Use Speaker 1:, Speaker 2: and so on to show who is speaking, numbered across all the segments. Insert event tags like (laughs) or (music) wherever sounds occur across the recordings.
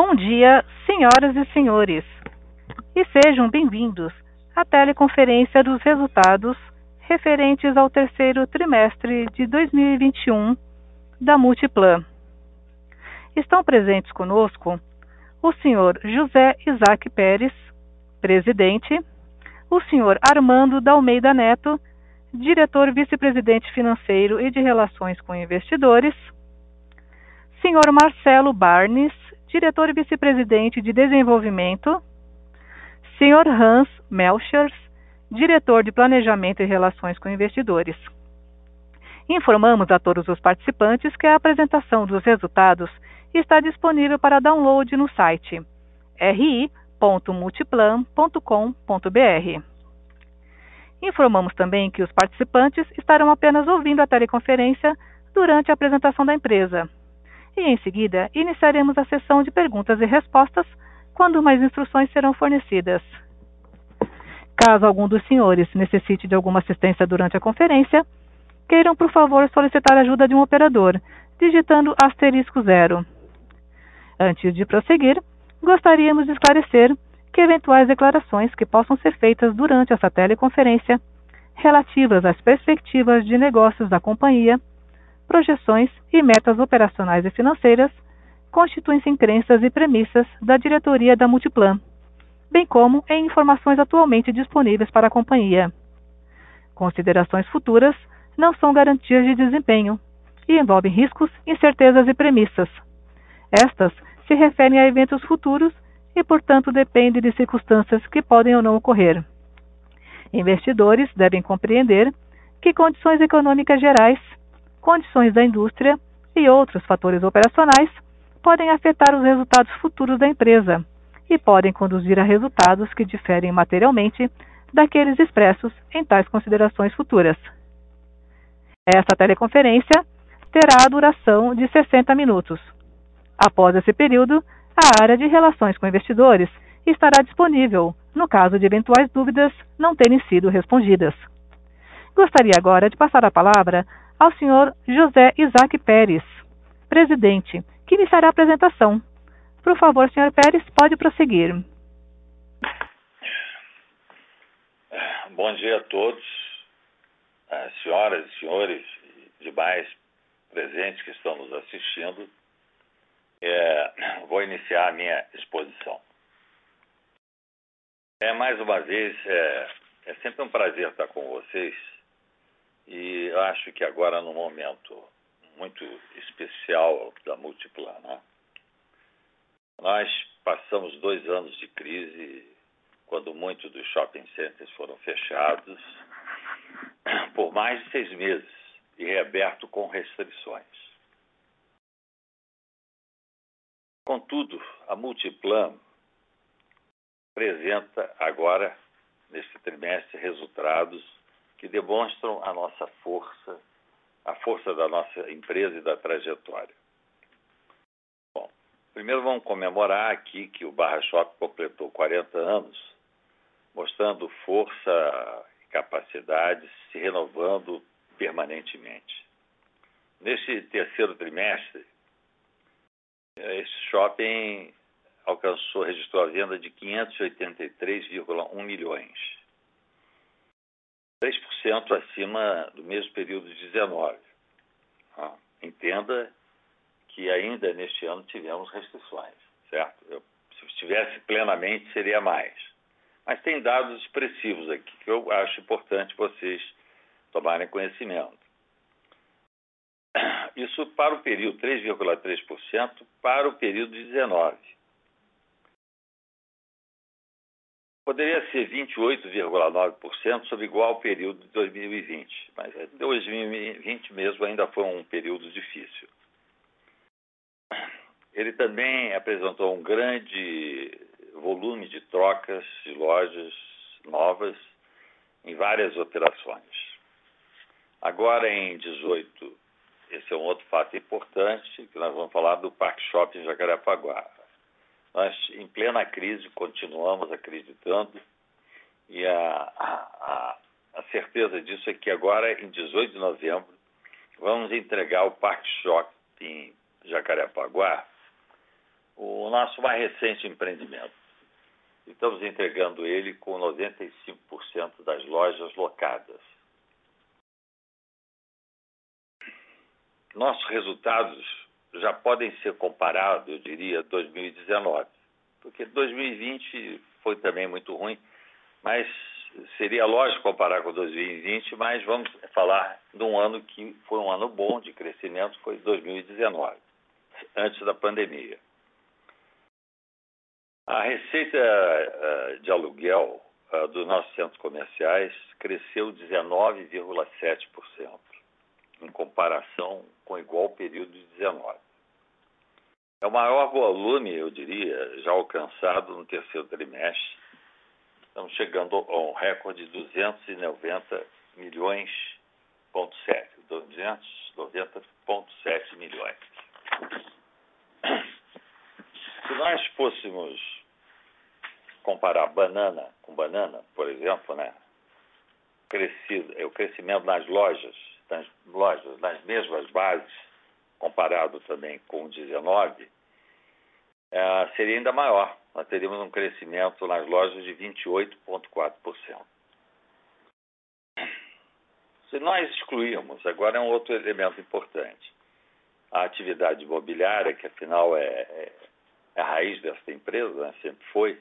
Speaker 1: Bom dia, senhoras e senhores, e sejam bem-vindos à teleconferência dos resultados referentes ao terceiro trimestre de 2021 da Multiplan. Estão presentes conosco o senhor José Isaac Pérez, presidente, o senhor Armando da Almeida Neto, diretor vice-presidente financeiro e de relações com investidores, senhor Marcelo Barnes, diretor vice-presidente de desenvolvimento, senhor Hans Melchers, diretor de planejamento e relações com investidores. Informamos a todos os participantes que a apresentação dos resultados está disponível para download no site ri.multiplan.com.br. Informamos também que os participantes estarão apenas ouvindo a teleconferência durante a apresentação da empresa. E em seguida, iniciaremos a sessão de perguntas e respostas quando mais instruções serão fornecidas. Caso algum dos senhores necessite de alguma assistência durante a conferência, queiram, por favor, solicitar a ajuda de um operador, digitando asterisco zero. Antes de prosseguir, gostaríamos de esclarecer que eventuais declarações que possam ser feitas durante essa teleconferência relativas às perspectivas de negócios da companhia, projeções e metas operacionais e financeiras constituem-se em crenças e premissas da diretoria da Multiplan, bem como em informações atualmente disponíveis para a companhia. Considerações futuras não são garantias de desempenho e envolvem riscos, incertezas e premissas. Estas se referem a eventos futuros e, portanto, dependem de circunstâncias que podem ou não ocorrer. Investidores devem compreender que condições econômicas gerais, condições da indústria e outros fatores operacionais podem afetar os resultados futuros da empresa e podem conduzir a resultados que diferem materialmente daqueles expressos em tais considerações futuras. Esta teleconferência terá a duração de 60 minutos. Após esse período, a área de relações com investidores estará disponível no caso de eventuais dúvidas não terem sido respondidas. Gostaria agora de passar a palavra ao senhor José Isaac Pérez, presidente, que iniciará a apresentação. Por favor, senhor Pérez, pode prosseguir.
Speaker 2: Bom dia a todos, senhoras e senhores e demais presentes que estão nos assistindo é, vou iniciar a minha exposição. É mais uma vez, é, é sempre um prazer estar com vocês e eu acho que agora num momento muito especial da Multiplan, né? Nós passamos dois anos de crise quando muitos dos shopping centers foram fechados (clears throat) por mais de seis meses e reaberto com restrições. Contudo, a Multiplan apresenta agora, neste trimestre, resultados que demonstram a nossa força, a força da nossa empresa e da trajetória. Bom, primeiro vamos comemorar aqui que o Barra Shop completou 40 anos, mostrando força e capacidade, se renovando permanentemente. Neste terceiro trimestre, esse shopping alcançou, registrou a venda de 583,1 milhões. 3% acima do mesmo período de 19. Ah, entenda que ainda neste ano tivemos restrições, certo? Eu, se estivesse plenamente, seria mais. Mas tem dados expressivos aqui que eu acho importante vocês tomarem conhecimento. Isso para o período 3,3% para o período de 19. Poderia ser 28,9% sobre igual período de 2020, mas 2020 mesmo ainda foi um período difícil. Ele também apresentou um grande volume de trocas de lojas novas em várias operações. Agora, em 18, esse é um outro fato importante, que nós vamos falar do Parque Shopping Jacarepaguá. Nós, em plena crise, continuamos acreditando e a, a, a certeza disso é que agora, em 18 de novembro, vamos entregar o Parque Shopping Jacarepaguá o nosso mais recente empreendimento. Estamos entregando ele com 95% das lojas locadas. Nossos resultados já podem ser comparados, eu diria, 2019, porque 2020 foi também muito ruim, mas seria lógico comparar com 2020, mas vamos falar de um ano que foi um ano bom de crescimento, foi 2019, antes da pandemia. A receita uh, de aluguel uh, dos nossos centros comerciais cresceu 19,7% em comparação com o igual período de 19. É o maior volume, eu diria, já alcançado no terceiro trimestre. Estamos chegando a um recorde de 290 milhões, ponto 7, 290,7 milhões. Se nós fôssemos comparar banana com banana, por exemplo, né? Crescido, é o crescimento nas lojas, nas lojas, nas mesmas bases, comparado também com o 19, é, seria ainda maior. Nós teríamos um crescimento nas lojas de 28,4%. Se nós excluirmos, agora é um outro elemento importante, a atividade imobiliária, que afinal é, é, é a raiz dessa empresa, né? sempre foi,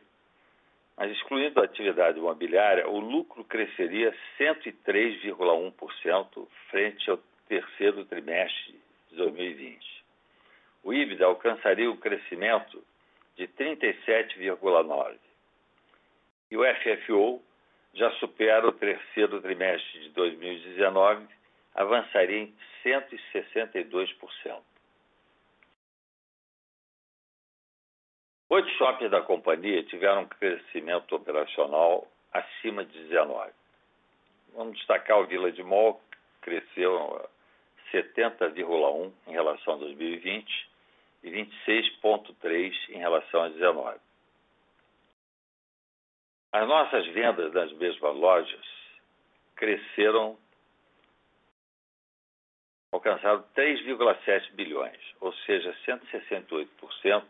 Speaker 2: mas excluindo a atividade imobiliária, o lucro cresceria 103,1% frente ao terceiro trimestre de 2020. O IBDA alcançaria o crescimento de 37,9%. E o FFO já supera o terceiro trimestre de 2019, avançaria em 162%. Oito shoppings da companhia tiveram um crescimento operacional acima de 19. Vamos destacar o Vila de Mall, que cresceu 70,1 em relação a 2020 e 26,3 em relação a 19. As nossas vendas nas mesmas lojas cresceram, alcançaram 3,7 bilhões, ou seja, 168%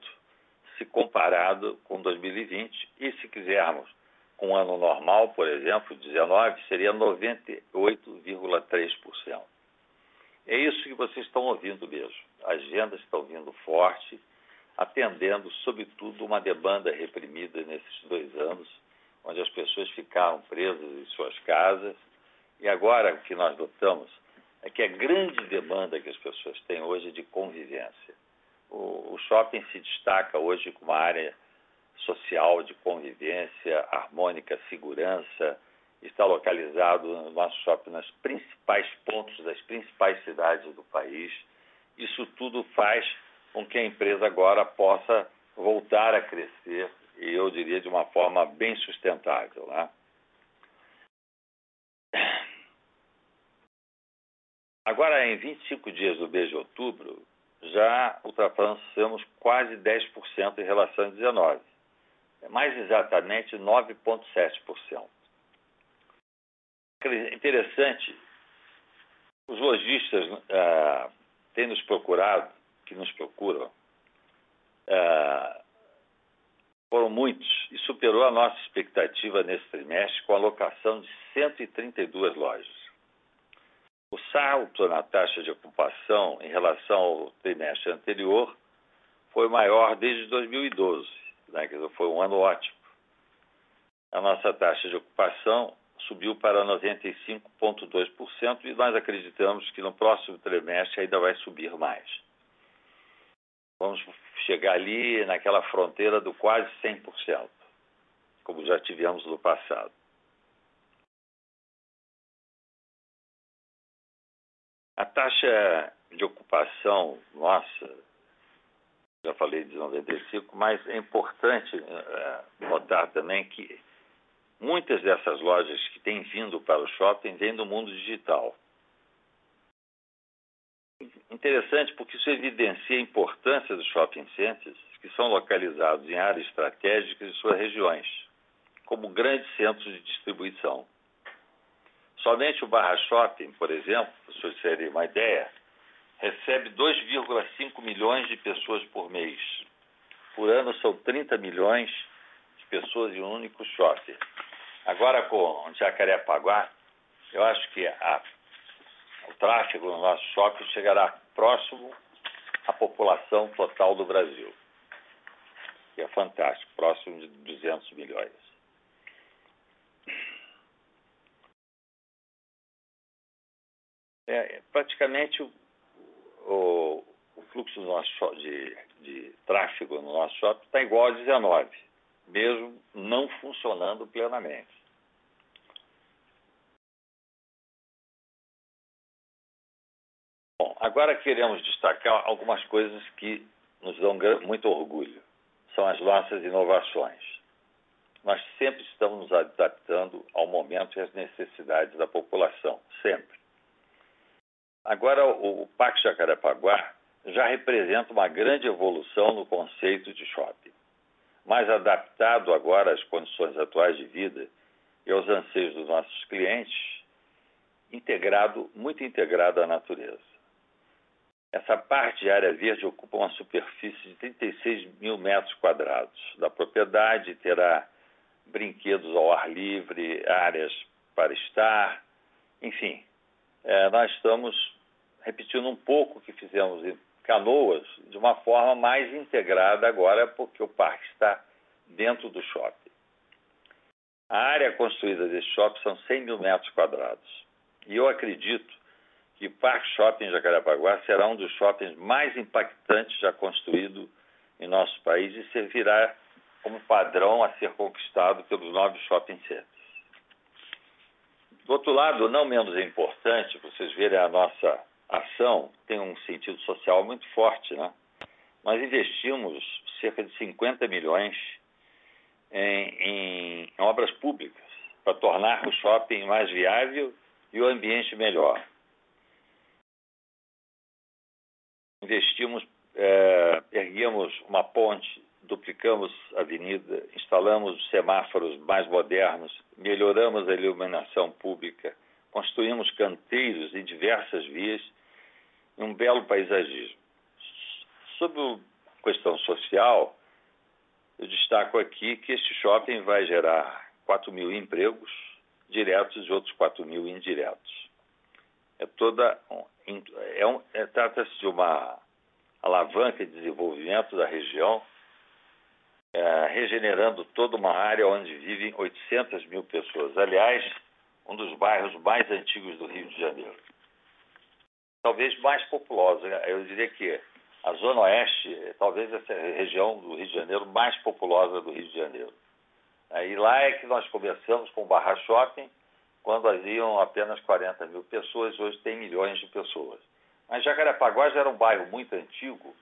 Speaker 2: se comparado com 2020. E se quisermos com um ano normal, por exemplo, 19, seria 98,3%. É isso que vocês estão ouvindo mesmo. As vendas estão vindo forte, atendendo, sobretudo, uma demanda reprimida nesses dois anos, onde as pessoas ficaram presas em suas casas. E agora o que nós notamos é que a grande demanda que as pessoas têm hoje é de convivência o, o shopping se destaca hoje como uma área social de convivência, harmônica, segurança. Está localizado no nosso shopping nos principais pontos das principais cidades do país. Isso tudo faz com que a empresa agora possa voltar a crescer e eu diria de uma forma bem sustentável. Né? Agora, em 25 dias do mês de outubro, já ultrapassamos quase 10% em relação a 19, é mais exatamente 9,7%. Interessante, os lojistas ah, têm nos procurado, que nos procuram, ah, foram muitos e superou a nossa expectativa nesse trimestre com a locação de 132 lojas. O salto na taxa de ocupação em relação ao trimestre anterior foi maior desde 2012, né, foi um ano ótimo. A nossa taxa de ocupação subiu para 95,2% e nós acreditamos que no próximo trimestre ainda vai subir mais. Vamos chegar ali naquela fronteira do quase 100%, como já tivemos no passado. A taxa de ocupação nossa, já falei de 95, mas é importante é, notar também que muitas dessas lojas que têm vindo para o shopping vêm do mundo digital. Interessante porque isso evidencia a importância dos shopping centers que são localizados em áreas estratégicas de suas regiões, como grandes centros de distribuição. Somente o Barra Shopping, por exemplo, para vocês terem uma ideia, recebe 2,5 milhões de pessoas por mês. por ano são 30 milhões de pessoas em um único shopping. Agora com Jacarepaguá, eu acho que a, o tráfego no nosso shopping chegará próximo à população total do Brasil, que é fantástico, próximo de 200 milhões. É, praticamente o, o, o fluxo nosso, de, de tráfego no nosso shopping está igual a 19, mesmo não funcionando plenamente. Bom, agora queremos destacar algumas coisas que nos dão muito orgulho. São as nossas inovações. Nós sempre estamos nos adaptando ao momento e às necessidades da população, sempre. Agora, o Parque Jacarepaguá já representa uma grande evolução no conceito de shopping, mais adaptado agora às condições atuais de vida e aos anseios dos nossos clientes, integrado, muito integrado à natureza. Essa parte de área verde ocupa uma superfície de 36 mil metros quadrados da propriedade, terá brinquedos ao ar livre, áreas para estar, enfim, é, nós estamos repetindo um pouco o que fizemos em Canoas de uma forma mais integrada agora, porque o parque está dentro do shopping. A área construída desse shopping são 100 mil metros quadrados. E eu acredito que Parque Shopping Jacarepaguá será um dos shoppings mais impactantes já construído em nosso país e servirá como padrão a ser conquistado pelos novos shopping centers. Do outro lado, não menos importante, vocês verem a nossa ação tem um sentido social muito forte. Né? Nós investimos cerca de 50 milhões em, em obras públicas para tornar o shopping mais viável e o ambiente melhor. Investimos, é, erguemos uma ponte, duplicamos a avenida, instalamos semáforos mais modernos, melhoramos a iluminação pública, construímos canteiros em diversas vias um belo paisagismo. Sobre a questão social, eu destaco aqui que este shopping vai gerar 4 mil empregos diretos e outros 4 mil indiretos. É toda é um, é, trata-se de uma alavanca de desenvolvimento da região, é, regenerando toda uma área onde vivem 800 mil pessoas. Aliás, um dos bairros mais antigos do Rio de Janeiro talvez mais populosa. Eu diria que a Zona Oeste, talvez essa região do Rio de Janeiro mais populosa do Rio de Janeiro. E lá é que nós começamos com o Barra Shopping, quando haviam apenas 40 mil pessoas, hoje tem milhões de pessoas. Mas Jacarepaguá já era um bairro muito antigo,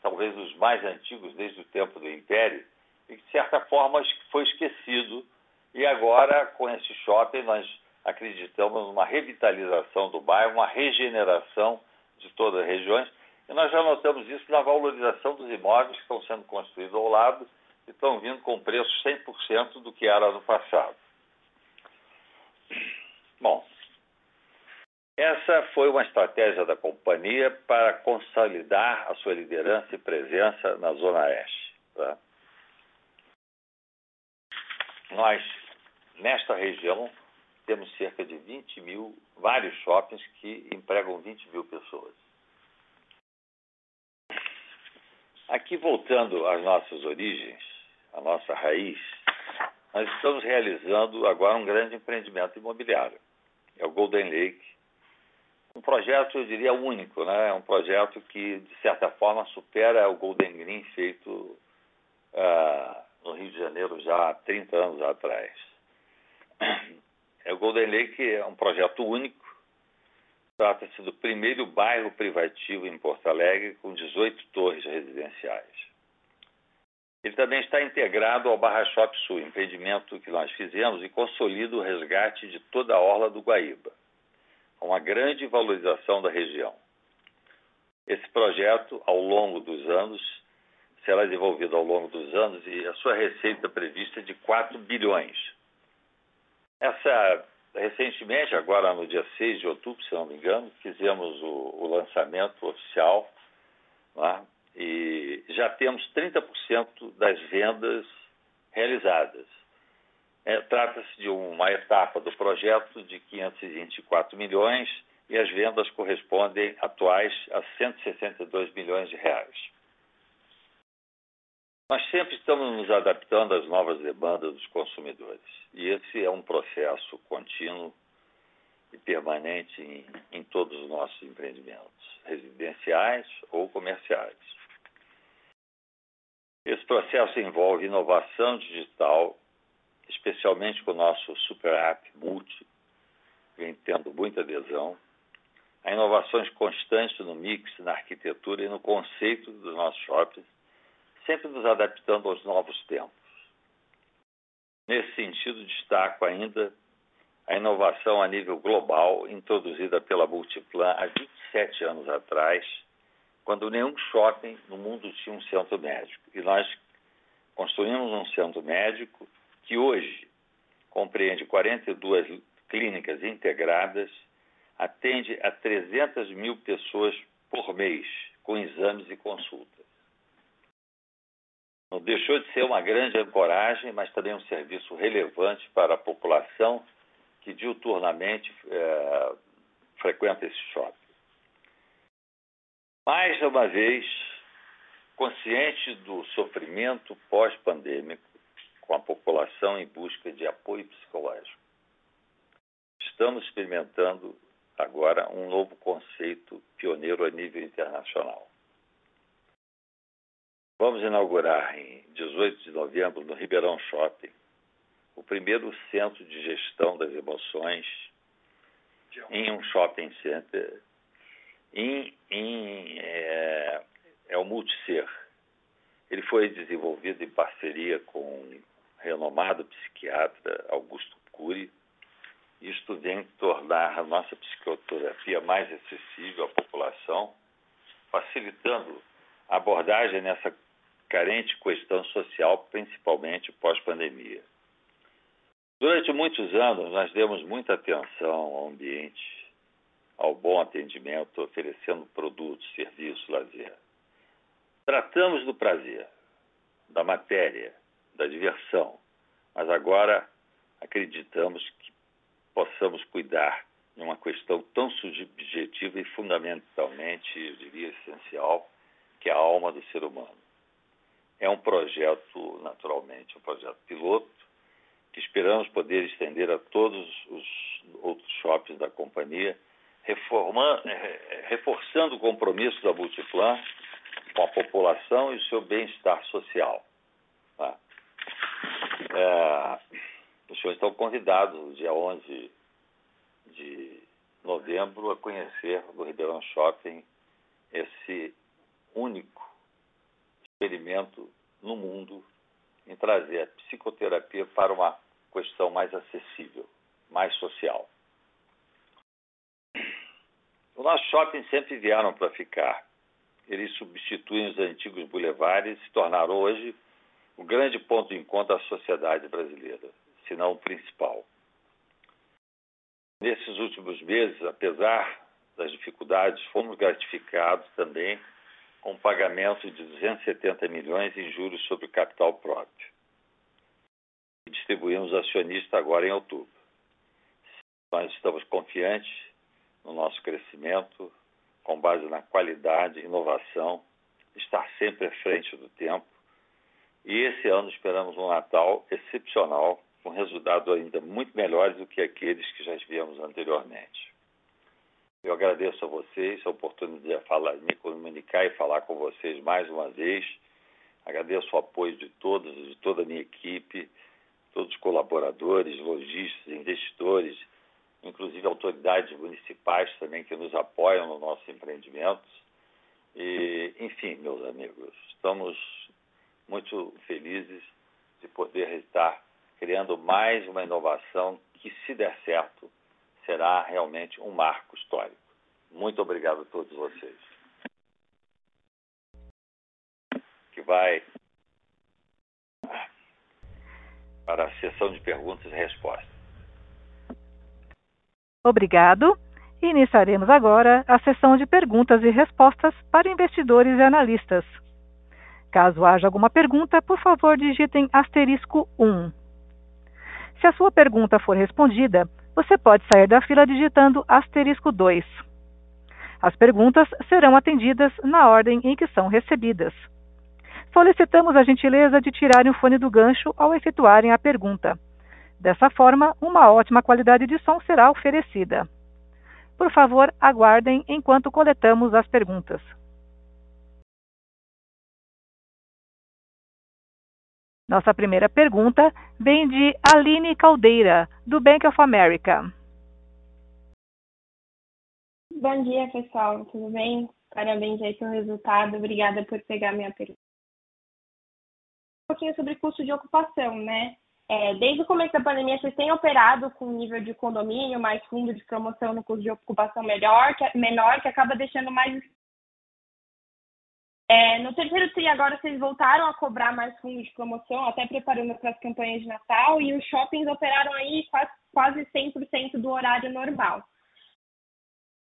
Speaker 2: talvez os mais antigos desde o tempo do Império, e que de certa forma foi esquecido. E agora, com esse shopping, nós acreditamos numa revitalização do bairro, uma regeneração de todas as regiões. E nós já notamos isso na valorização dos imóveis que estão sendo construídos ao lado e estão vindo com preço 100% do que era no passado. Bom, essa foi uma estratégia da companhia para consolidar a sua liderança e presença na Zona Oeste. Tá? Nós, nesta região, temos cerca de 20 mil, vários shoppings que empregam 20 mil pessoas. Aqui, voltando às nossas origens, à nossa raiz, nós estamos realizando agora um grande empreendimento imobiliário. É o Golden Lake. Um projeto, eu diria, único, né? É um projeto que, de certa forma, supera o Golden Green feito uh, no Rio de Janeiro já há 30 anos atrás. É, o Golden Lake é um projeto único. Trata-se do primeiro bairro privativo em Porto Alegre com 18 torres residenciais. Ele também está integrado ao Barra Shop Sul, empreendimento que nós fizemos e consolida o resgate de toda a orla do Guaíba, uma grande valorização da região. Esse projeto, ao longo dos anos, será desenvolvido ao longo dos anos e a sua receita prevista é de 4 bilhões essa, recentemente, agora no dia 6 de outubro, se não me engano, fizemos o, o lançamento oficial. Né? E já temos 30% das vendas realizadas. É, Trata-se de uma etapa do projeto de 524 milhões e as vendas correspondem atuais a 162 milhões de reais. Nós sempre estamos nos adaptando às novas demandas dos consumidores e esse é um processo contínuo e permanente em, em todos os nossos empreendimentos, residenciais ou comerciais. Esse processo envolve inovação digital, especialmente com o nosso Super App Multi, vem tendo muita adesão, a inovações constantes no mix, na arquitetura e no conceito dos nossos shoppings, sempre nos adaptando aos novos tempos. Nesse sentido, destaco ainda a inovação a nível global introduzida pela Multiplan há 27 anos atrás, quando nenhum shopping no mundo tinha um centro médico. E nós construímos um centro médico que hoje compreende 42 clínicas integradas, atende a 300 mil pessoas por mês, com exames e consultas. Não deixou de ser uma grande ancoragem, mas também um serviço relevante para a população que diuturnamente é, frequenta esse shopping. Mais uma vez, consciente do sofrimento pós-pandêmico, com a população em busca de apoio psicológico, estamos experimentando agora um novo conceito pioneiro a nível internacional. Vamos inaugurar em 18 de novembro no Ribeirão Shopping o primeiro centro de gestão das emoções em um shopping center. Em, em, é, é o Multicer. Ele foi desenvolvido em parceria com o renomado psiquiatra Augusto Cury, isto vem tornar a nossa psicoterapia mais acessível à população, facilitando a abordagem nessa carente questão social, principalmente pós-pandemia. Durante muitos anos, nós demos muita atenção ao ambiente, ao bom atendimento, oferecendo produtos, serviços, lazer. Tratamos do prazer, da matéria, da diversão, mas agora acreditamos que possamos cuidar de uma questão tão subjetiva e fundamentalmente, eu diria, essencial, que é a alma do ser humano. É um projeto, naturalmente, um projeto piloto, que esperamos poder estender a todos os outros shoppings da companhia, eh, reforçando o compromisso da Multiplan com a população e o seu bem-estar social. Tá? É, os senhores estão convidados, dia 11 de novembro, a conhecer no Ribeirão Shopping esse único experimento no mundo em trazer a psicoterapia para uma questão mais acessível, mais social. Os nossos shoppings sempre vieram para ficar. Eles substituem os antigos bulevares e se tornaram hoje o grande ponto de encontro da sociedade brasileira, se não o principal. Nesses últimos meses, apesar das dificuldades, fomos gratificados também com o pagamento de 270 milhões em juros sobre o capital próprio e distribuímos acionista agora em outubro. Nós estamos confiantes no nosso crescimento, com base na qualidade, inovação, estar sempre à frente do tempo. E esse ano esperamos um Natal excepcional, com resultados ainda muito melhores do que aqueles que já tivemos anteriormente. Eu agradeço a vocês a oportunidade de falar, me comunicar e falar com vocês mais uma vez. Agradeço o apoio de todos, de toda a minha equipe, todos os colaboradores, lojistas, investidores, inclusive autoridades municipais também que nos apoiam no nosso empreendimento. E, enfim, meus amigos, estamos muito felizes de poder estar criando mais uma inovação que, se der certo, será realmente um marco histórico. Muito obrigado a todos vocês. Que vai para a sessão de perguntas e respostas.
Speaker 1: Obrigado. Iniciaremos agora a sessão de perguntas e respostas para investidores e analistas. Caso haja alguma pergunta, por favor digitem asterisco 1. Se a sua pergunta for respondida, você pode sair da fila digitando asterisco 2. As perguntas serão atendidas na ordem em que são recebidas. Solicitamos a gentileza de tirarem o fone do gancho ao efetuarem a pergunta. Dessa forma, uma ótima qualidade de som será oferecida. Por favor, aguardem enquanto coletamos as perguntas. Nossa primeira pergunta vem de Aline Caldeira, do Bank of America.
Speaker 3: Bom dia, pessoal. Tudo bem? Parabéns aí pelo resultado. Obrigada por pegar minha pergunta. Um pouquinho sobre custo de ocupação, né? É, desde o começo da pandemia, vocês têm operado com nível de condomínio, mais fundo de promoção no custo de ocupação melhor, que, é menor, que acaba deixando mais é, no terceiro TRI agora vocês voltaram a cobrar mais fundos de promoção, até preparando para as campanhas de Natal, e os shoppings operaram aí quase, quase 100% do horário normal.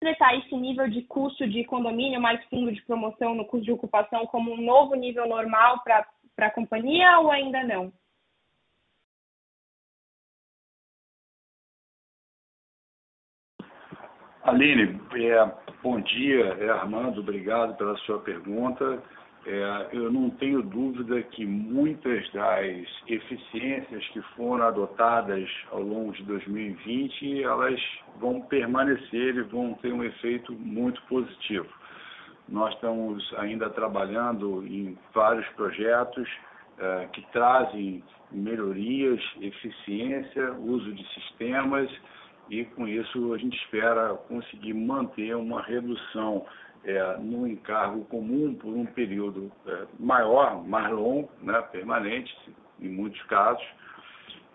Speaker 3: Tratar esse nível de custo de condomínio mais fundo de promoção no custo de ocupação como um novo nível normal para a companhia ou ainda não?
Speaker 4: Aline, é, Bom dia, é Armando, obrigado pela sua pergunta. É, eu não tenho dúvida que muitas das eficiências que foram adotadas ao longo de 2020, elas vão permanecer e vão ter um efeito muito positivo. Nós estamos ainda trabalhando em vários projetos é, que trazem melhorias, eficiência, uso de sistemas, e com isso a gente espera conseguir manter uma redução é, no encargo comum por um período é, maior, mais longo, né, permanente, em muitos casos.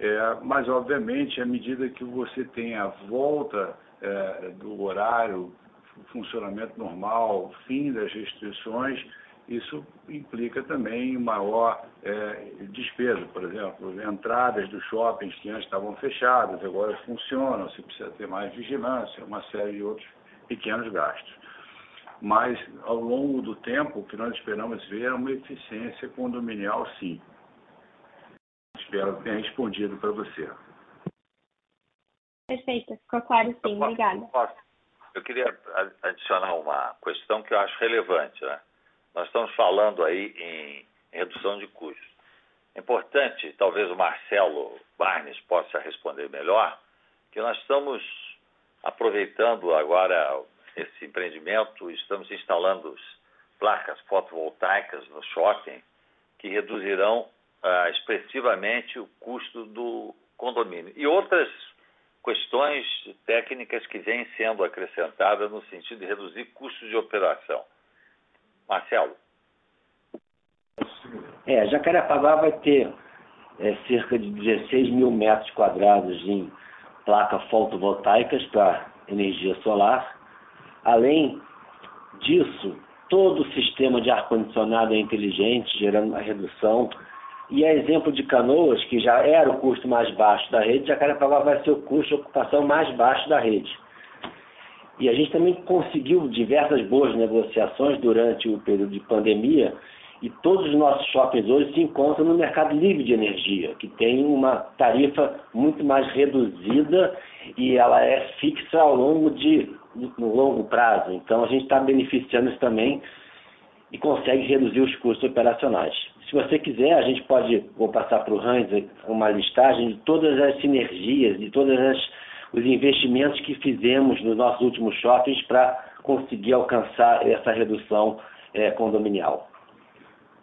Speaker 4: É, mas, obviamente, à medida que você tem a volta é, do horário, funcionamento normal, fim das restrições, isso implica também maior é, despesa. Por exemplo, entradas dos shoppings que antes estavam fechadas, agora funcionam, você precisa ter mais vigilância, uma série de outros pequenos gastos. Mas, ao longo do tempo, o que nós esperamos ver é uma eficiência condominial, sim. Espero que tenha respondido para você.
Speaker 3: Perfeito, ficou claro sim, obrigada.
Speaker 2: Eu queria adicionar uma questão que eu acho relevante, né? Nós estamos falando aí em redução de custos. É importante, talvez o Marcelo Barnes possa responder melhor, que nós estamos aproveitando agora esse empreendimento, estamos instalando placas fotovoltaicas no shopping que reduzirão ah, expressivamente o custo do condomínio. E outras questões técnicas que vêm sendo acrescentadas no sentido de reduzir custos de operação. Marcelo.
Speaker 5: É, Jacarepaguá vai ter é, cerca de 16 mil metros quadrados em placas fotovoltaicas para energia solar. Além disso, todo o sistema de ar-condicionado é inteligente, gerando uma redução. E a exemplo de Canoas, que já era o custo mais baixo da rede, Jacarepaguá vai ser o custo de ocupação mais baixo da rede. E a gente também conseguiu diversas boas negociações durante o período de pandemia e todos os nossos shoppings hoje se encontram no mercado livre de energia, que tem uma tarifa muito mais reduzida e ela é fixa ao longo de no longo prazo. Então a gente está beneficiando isso também e consegue reduzir os custos operacionais. Se você quiser, a gente pode, vou passar para o Hans uma listagem de todas as sinergias, de todas as os investimentos que fizemos nos nossos últimos shoppings para conseguir alcançar essa redução é, condominial.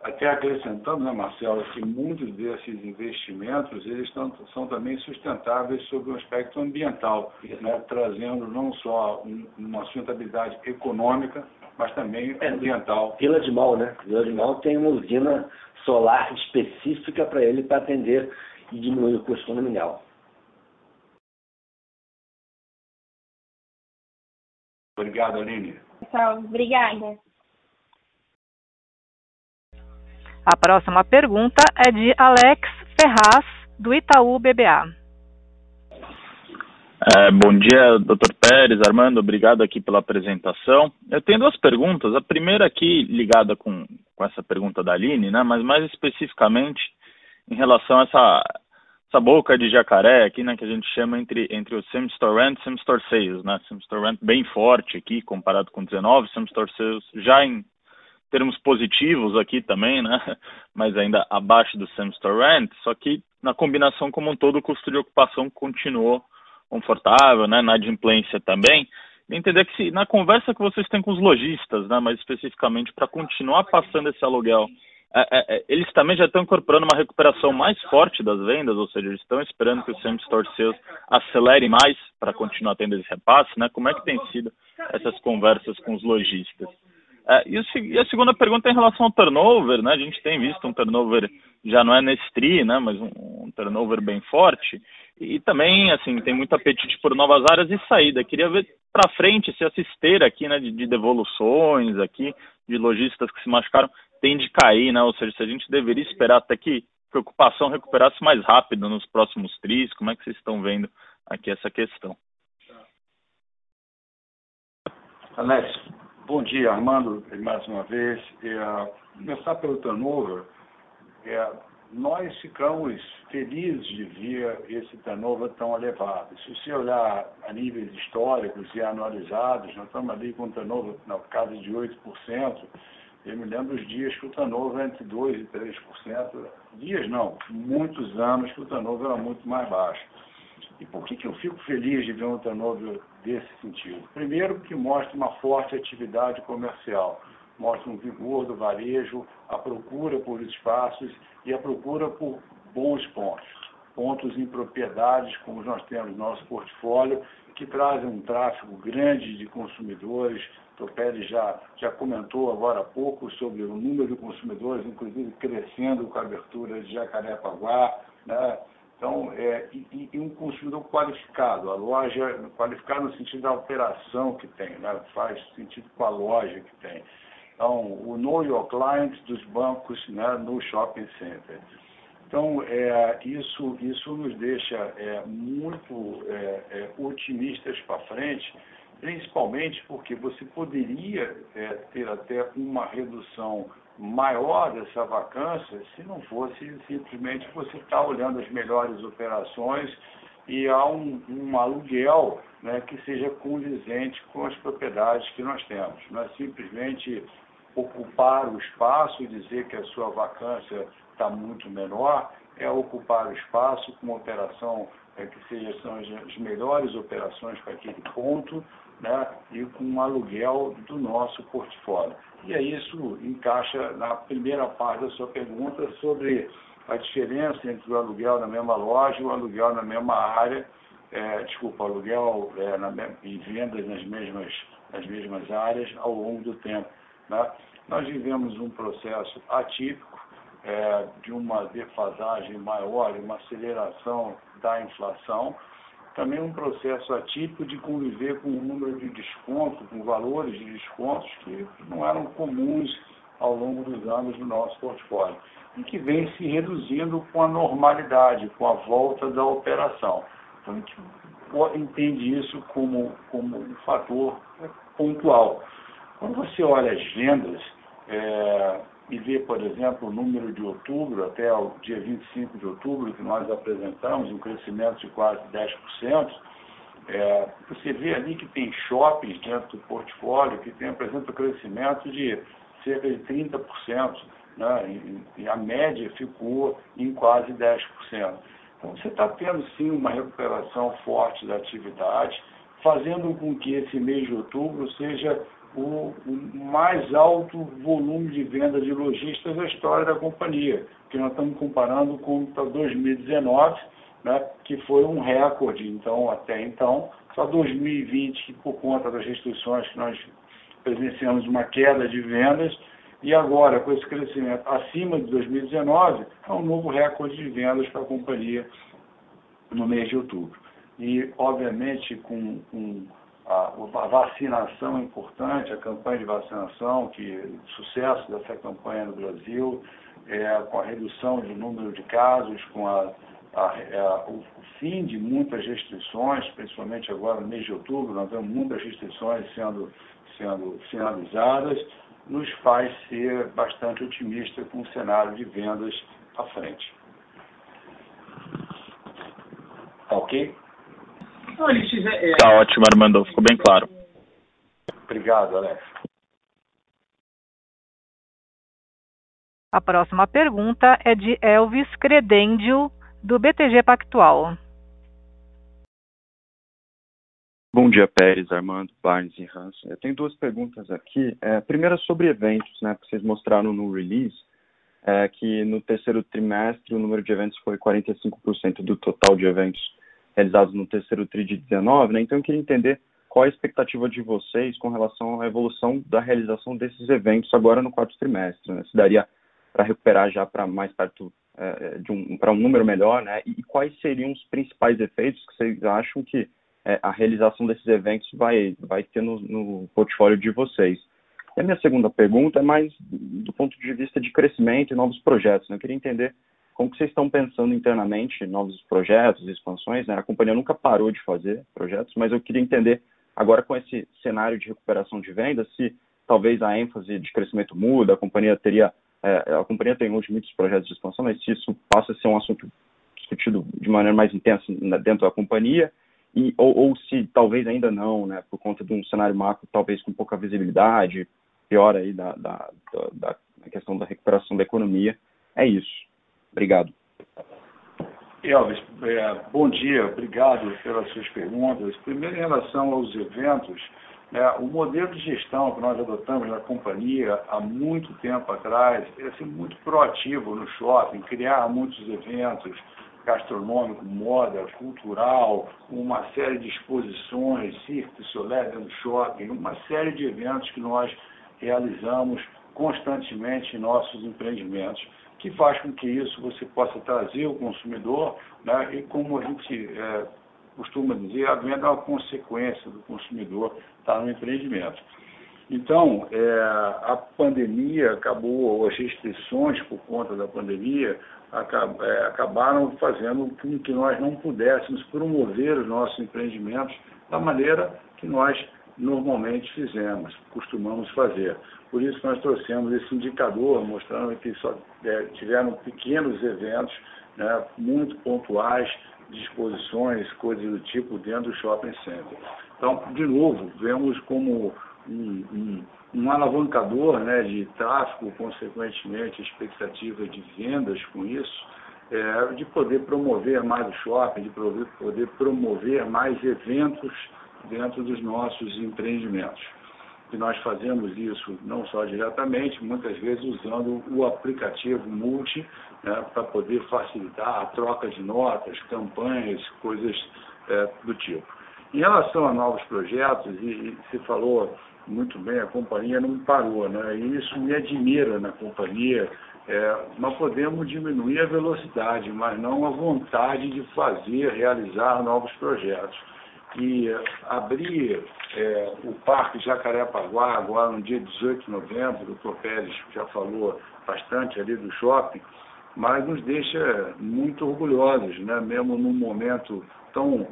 Speaker 4: Até acrescentando, né, Marcelo, que muitos desses investimentos eles estão, são também sustentáveis sob o aspecto ambiental, né, trazendo não só uma sustentabilidade econômica, mas também é, ambiental.
Speaker 5: Vila de Mal, né? Vila de Mal tem uma usina solar específica para ele para atender e diminuir o custo condominial.
Speaker 4: Obrigado, Aline.
Speaker 3: Pessoal, obrigada.
Speaker 1: A próxima pergunta é de Alex Ferraz, do Itaú BBA.
Speaker 6: É, bom dia, Dr. Pérez, Armando, obrigado aqui pela apresentação. Eu tenho duas perguntas. A primeira aqui ligada com, com essa pergunta da Aline, né, mas mais especificamente em relação a essa, essa boca de jacaré aqui, né, que a gente chama entre, entre o Same Store Rent e Same Store Sales, né, Same Store Rent bem forte aqui comparado com 19, Same Store Sales já em termos positivos aqui também, né, (laughs) mas ainda abaixo do Same Store Rent, só que na combinação como um todo o custo de ocupação continuou confortável, né, na adimplência também, entender que se, na conversa que vocês têm com os lojistas, né, mais especificamente, para continuar passando esse aluguel, é, é, é, eles também já estão incorporando uma recuperação mais forte das vendas, ou seja, eles estão esperando que o Same Store Sales acelere mais para continuar tendo esse repasse, né? Como é que tem sido essas conversas com os lojistas? É, e, e, a segunda pergunta é em relação ao turnover, né? A gente tem visto um turnover, já não é nesse TRI, né? Mas um, um turnover bem forte. E também, assim, tem muito apetite por novas áreas e saída. Queria ver para frente se essa esteira aqui, né, de, de, devoluções aqui, de lojistas que se machucaram, tem de cair, né? Ou seja, se a gente deveria esperar até que a ocupação recuperasse mais rápido nos próximos tris, como é que vocês estão vendo aqui essa questão?
Speaker 4: Alex, bom dia, Armando, mais uma vez. É, começar pelo turnover, é, nós ficamos felizes de ver esse turnover tão elevado. Se você olhar a níveis históricos e anualizados, nós estamos ali com um turnover na casa de 8%. Eu me lembro os dias que o turnover era entre 2% e 3%. Dias não, muitos anos que o turnover era muito mais baixo. E por que, que eu fico feliz de ver um turnover desse sentido? Primeiro, porque mostra uma forte atividade comercial mostra um vigor do varejo, a procura por espaços e a procura por bons pontos. Pontos em propriedades, como nós temos no nosso portfólio, que trazem um tráfego grande de consumidores. O Topelli já, já comentou agora há pouco sobre o número de consumidores, inclusive crescendo com a abertura de Jacarepaguá. Né? Então, é, e, e, um consumidor qualificado, a loja qualificada no sentido da operação que tem, né? faz sentido com a loja que tem. Então, o Know Your Client dos bancos né, no shopping center. Então, é, isso, isso nos deixa é, muito é, é otimistas para frente, principalmente porque você poderia é, ter até uma redução maior dessa vacância se não fosse simplesmente você estar tá olhando as melhores operações e há um, um aluguel né, que seja condizente com as propriedades que nós temos. Não é simplesmente ocupar o espaço e dizer que a sua vacância está muito menor, é ocupar o espaço com uma operação é, que seja, são as, as melhores operações para aquele ponto, né, e com um aluguel do nosso portfólio. E aí isso encaixa na primeira parte da sua pergunta sobre a diferença entre o aluguel na mesma loja e o aluguel na mesma área, é, desculpa, aluguel é, na, e vendas nas mesmas, nas mesmas áreas ao longo do tempo. Né? Nós vivemos um processo atípico é, de uma defasagem maior, uma aceleração da inflação, também um processo atípico de conviver com um número de descontos, com valores de descontos que não eram comuns ao longo dos anos no nosso portfólio e que vem se reduzindo com a normalidade, com a volta da operação. Então, a gente entende isso como, como um fator pontual. Quando você olha as vendas é, e vê, por exemplo, o número de outubro até o dia 25 de outubro, que nós apresentamos, um crescimento de quase 10%, é, você vê ali que tem shoppings dentro do portfólio que tem, apresenta um crescimento de cerca de 30%, né, e a média ficou em quase 10%. Então você está tendo sim uma recuperação forte da atividade, fazendo com que esse mês de outubro seja o, mais alto volume de venda de lojistas da história da companhia, que nós estamos comparando com 2019, né, que foi um recorde. Então, até então, só 2020, que por conta das restrições que nós presenciamos uma queda de vendas, e agora, com esse crescimento acima de 2019, é um novo recorde de vendas para a companhia no mês de outubro. E, obviamente, com, com a, vacinação é importante, a campanha de vacinação, que sucesso dessa campanha no Brasil, é, com a redução do número de casos, com a, a, a, o, o, fim de muitas restrições, principalmente agora no mês de outubro, nós vemos muitas restrições sendo, sendo finalizadas, nos faz ser bastante otimista com o cenário de vendas à frente. Tá ok?
Speaker 6: Tá ótimo, Armando. Ficou bem claro.
Speaker 4: Obrigado, Alex.
Speaker 1: A próxima pergunta é de Elvis Credendio, do BTG Pactual.
Speaker 7: Bom dia, Pérez, Armando, Barnes e Hans. Eu tenho duas perguntas aqui. É, a primeira sobre eventos, né? Que vocês mostraram no release, é, que no terceiro trimestre o número de eventos foi 45% do total de eventos realizados no terceiro TRI de 19, né? Então eu queria entender qual a expectativa de vocês com relação à evolução da realização desses eventos agora no quarto trimestre, né? Se daria para recuperar já para mais perto é, de um para um número melhor, né? E, e, quais seriam os principais efeitos que vocês acham que é, a realização desses eventos vai vai ter no, no portfólio de vocês? E a minha segunda pergunta é mais do ponto de vista de crescimento e novos projetos. Né? Eu queria entender como que vocês estão pensando internamente novos projetos, expansões. Né? A companhia nunca parou de fazer projetos, mas eu queria entender agora com esse cenário de recuperação de vendas se talvez a ênfase de crescimento muda, a companhia teria é, a companhia tem hoje muitos projetos de expansão, mas se isso passa a ser um assunto discutido de maneira mais intensa dentro da companhia, e, ou, ou, se talvez ainda não, né, por conta de um cenário macro talvez com pouca visibilidade, pior aí da, da, da, da questão da recuperação da economia. É isso. Obrigado.
Speaker 4: Elvis, é, bom dia, obrigado pelas suas perguntas. Primeiro, em relação aos eventos, é, o modelo de gestão que nós adotamos na companhia há muito tempo atrás é ser muito proativo no shopping, criar muitos eventos gastronômicos, moda, cultural, uma série de exposições, circo, solé do shopping, uma série de eventos que nós realizamos constantemente em nossos empreendimentos, que faz com que isso você possa trazer o consumidor, né, e como a gente é, costuma dizer, a venda é uma consequência do consumidor estar no empreendimento. Então, é, a pandemia acabou, as restrições por conta da pandemia acab, é, acabaram fazendo com que nós não pudéssemos promover os nossos empreendimentos da maneira que nós normalmente fizemos, costumamos fazer. Por isso nós trouxemos esse indicador mostrando que só é, tiveram pequenos eventos né, muito pontuais de exposições, coisas do tipo, dentro do shopping center. Então, de novo, vemos como um, um, um alavancador né, de tráfego, consequentemente, expectativa de vendas com isso, é, de poder promover mais o shopping, de poder promover mais eventos dentro dos nossos empreendimentos que nós fazemos isso não só diretamente, muitas vezes usando o aplicativo Multi né, para poder facilitar a troca de notas, campanhas, coisas é, do tipo. Em relação a novos projetos, e, e se falou muito bem, a companhia não parou, né? e isso me admira na companhia. É, nós podemos diminuir a velocidade, mas não a vontade de fazer, realizar novos projetos que abrir é, o Parque Jacarepaguá, agora no dia 18 de novembro, o doutor Pérez já falou bastante ali do shopping, mas nos deixa muito orgulhosos, né? mesmo num momento tão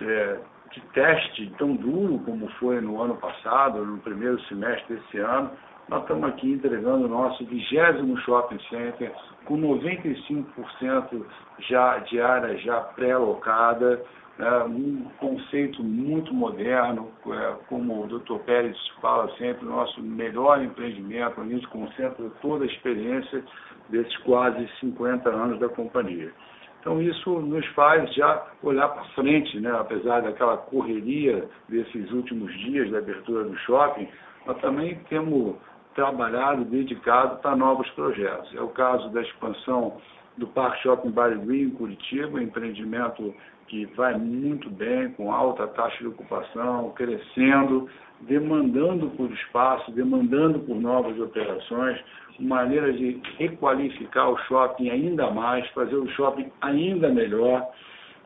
Speaker 4: é, de teste tão duro como foi no ano passado, no primeiro semestre desse ano, nós estamos aqui entregando o nosso vigésimo shopping center com 95% já de área já pré-locada, é um conceito muito moderno, é, como o Dr. Pérez fala sempre, nosso melhor empreendimento, onde a gente concentra toda a experiência desses quase 50 anos da companhia. Então isso nos faz já olhar para frente, né? apesar daquela correria desses últimos dias da abertura do shopping, nós também temos trabalhado, dedicado para novos projetos. É o caso da expansão do Parque Shopping Vale em Curitiba, empreendimento que vai muito bem, com alta taxa de ocupação, crescendo, demandando por espaço, demandando por novas operações, maneira de requalificar o shopping ainda mais, fazer o shopping ainda melhor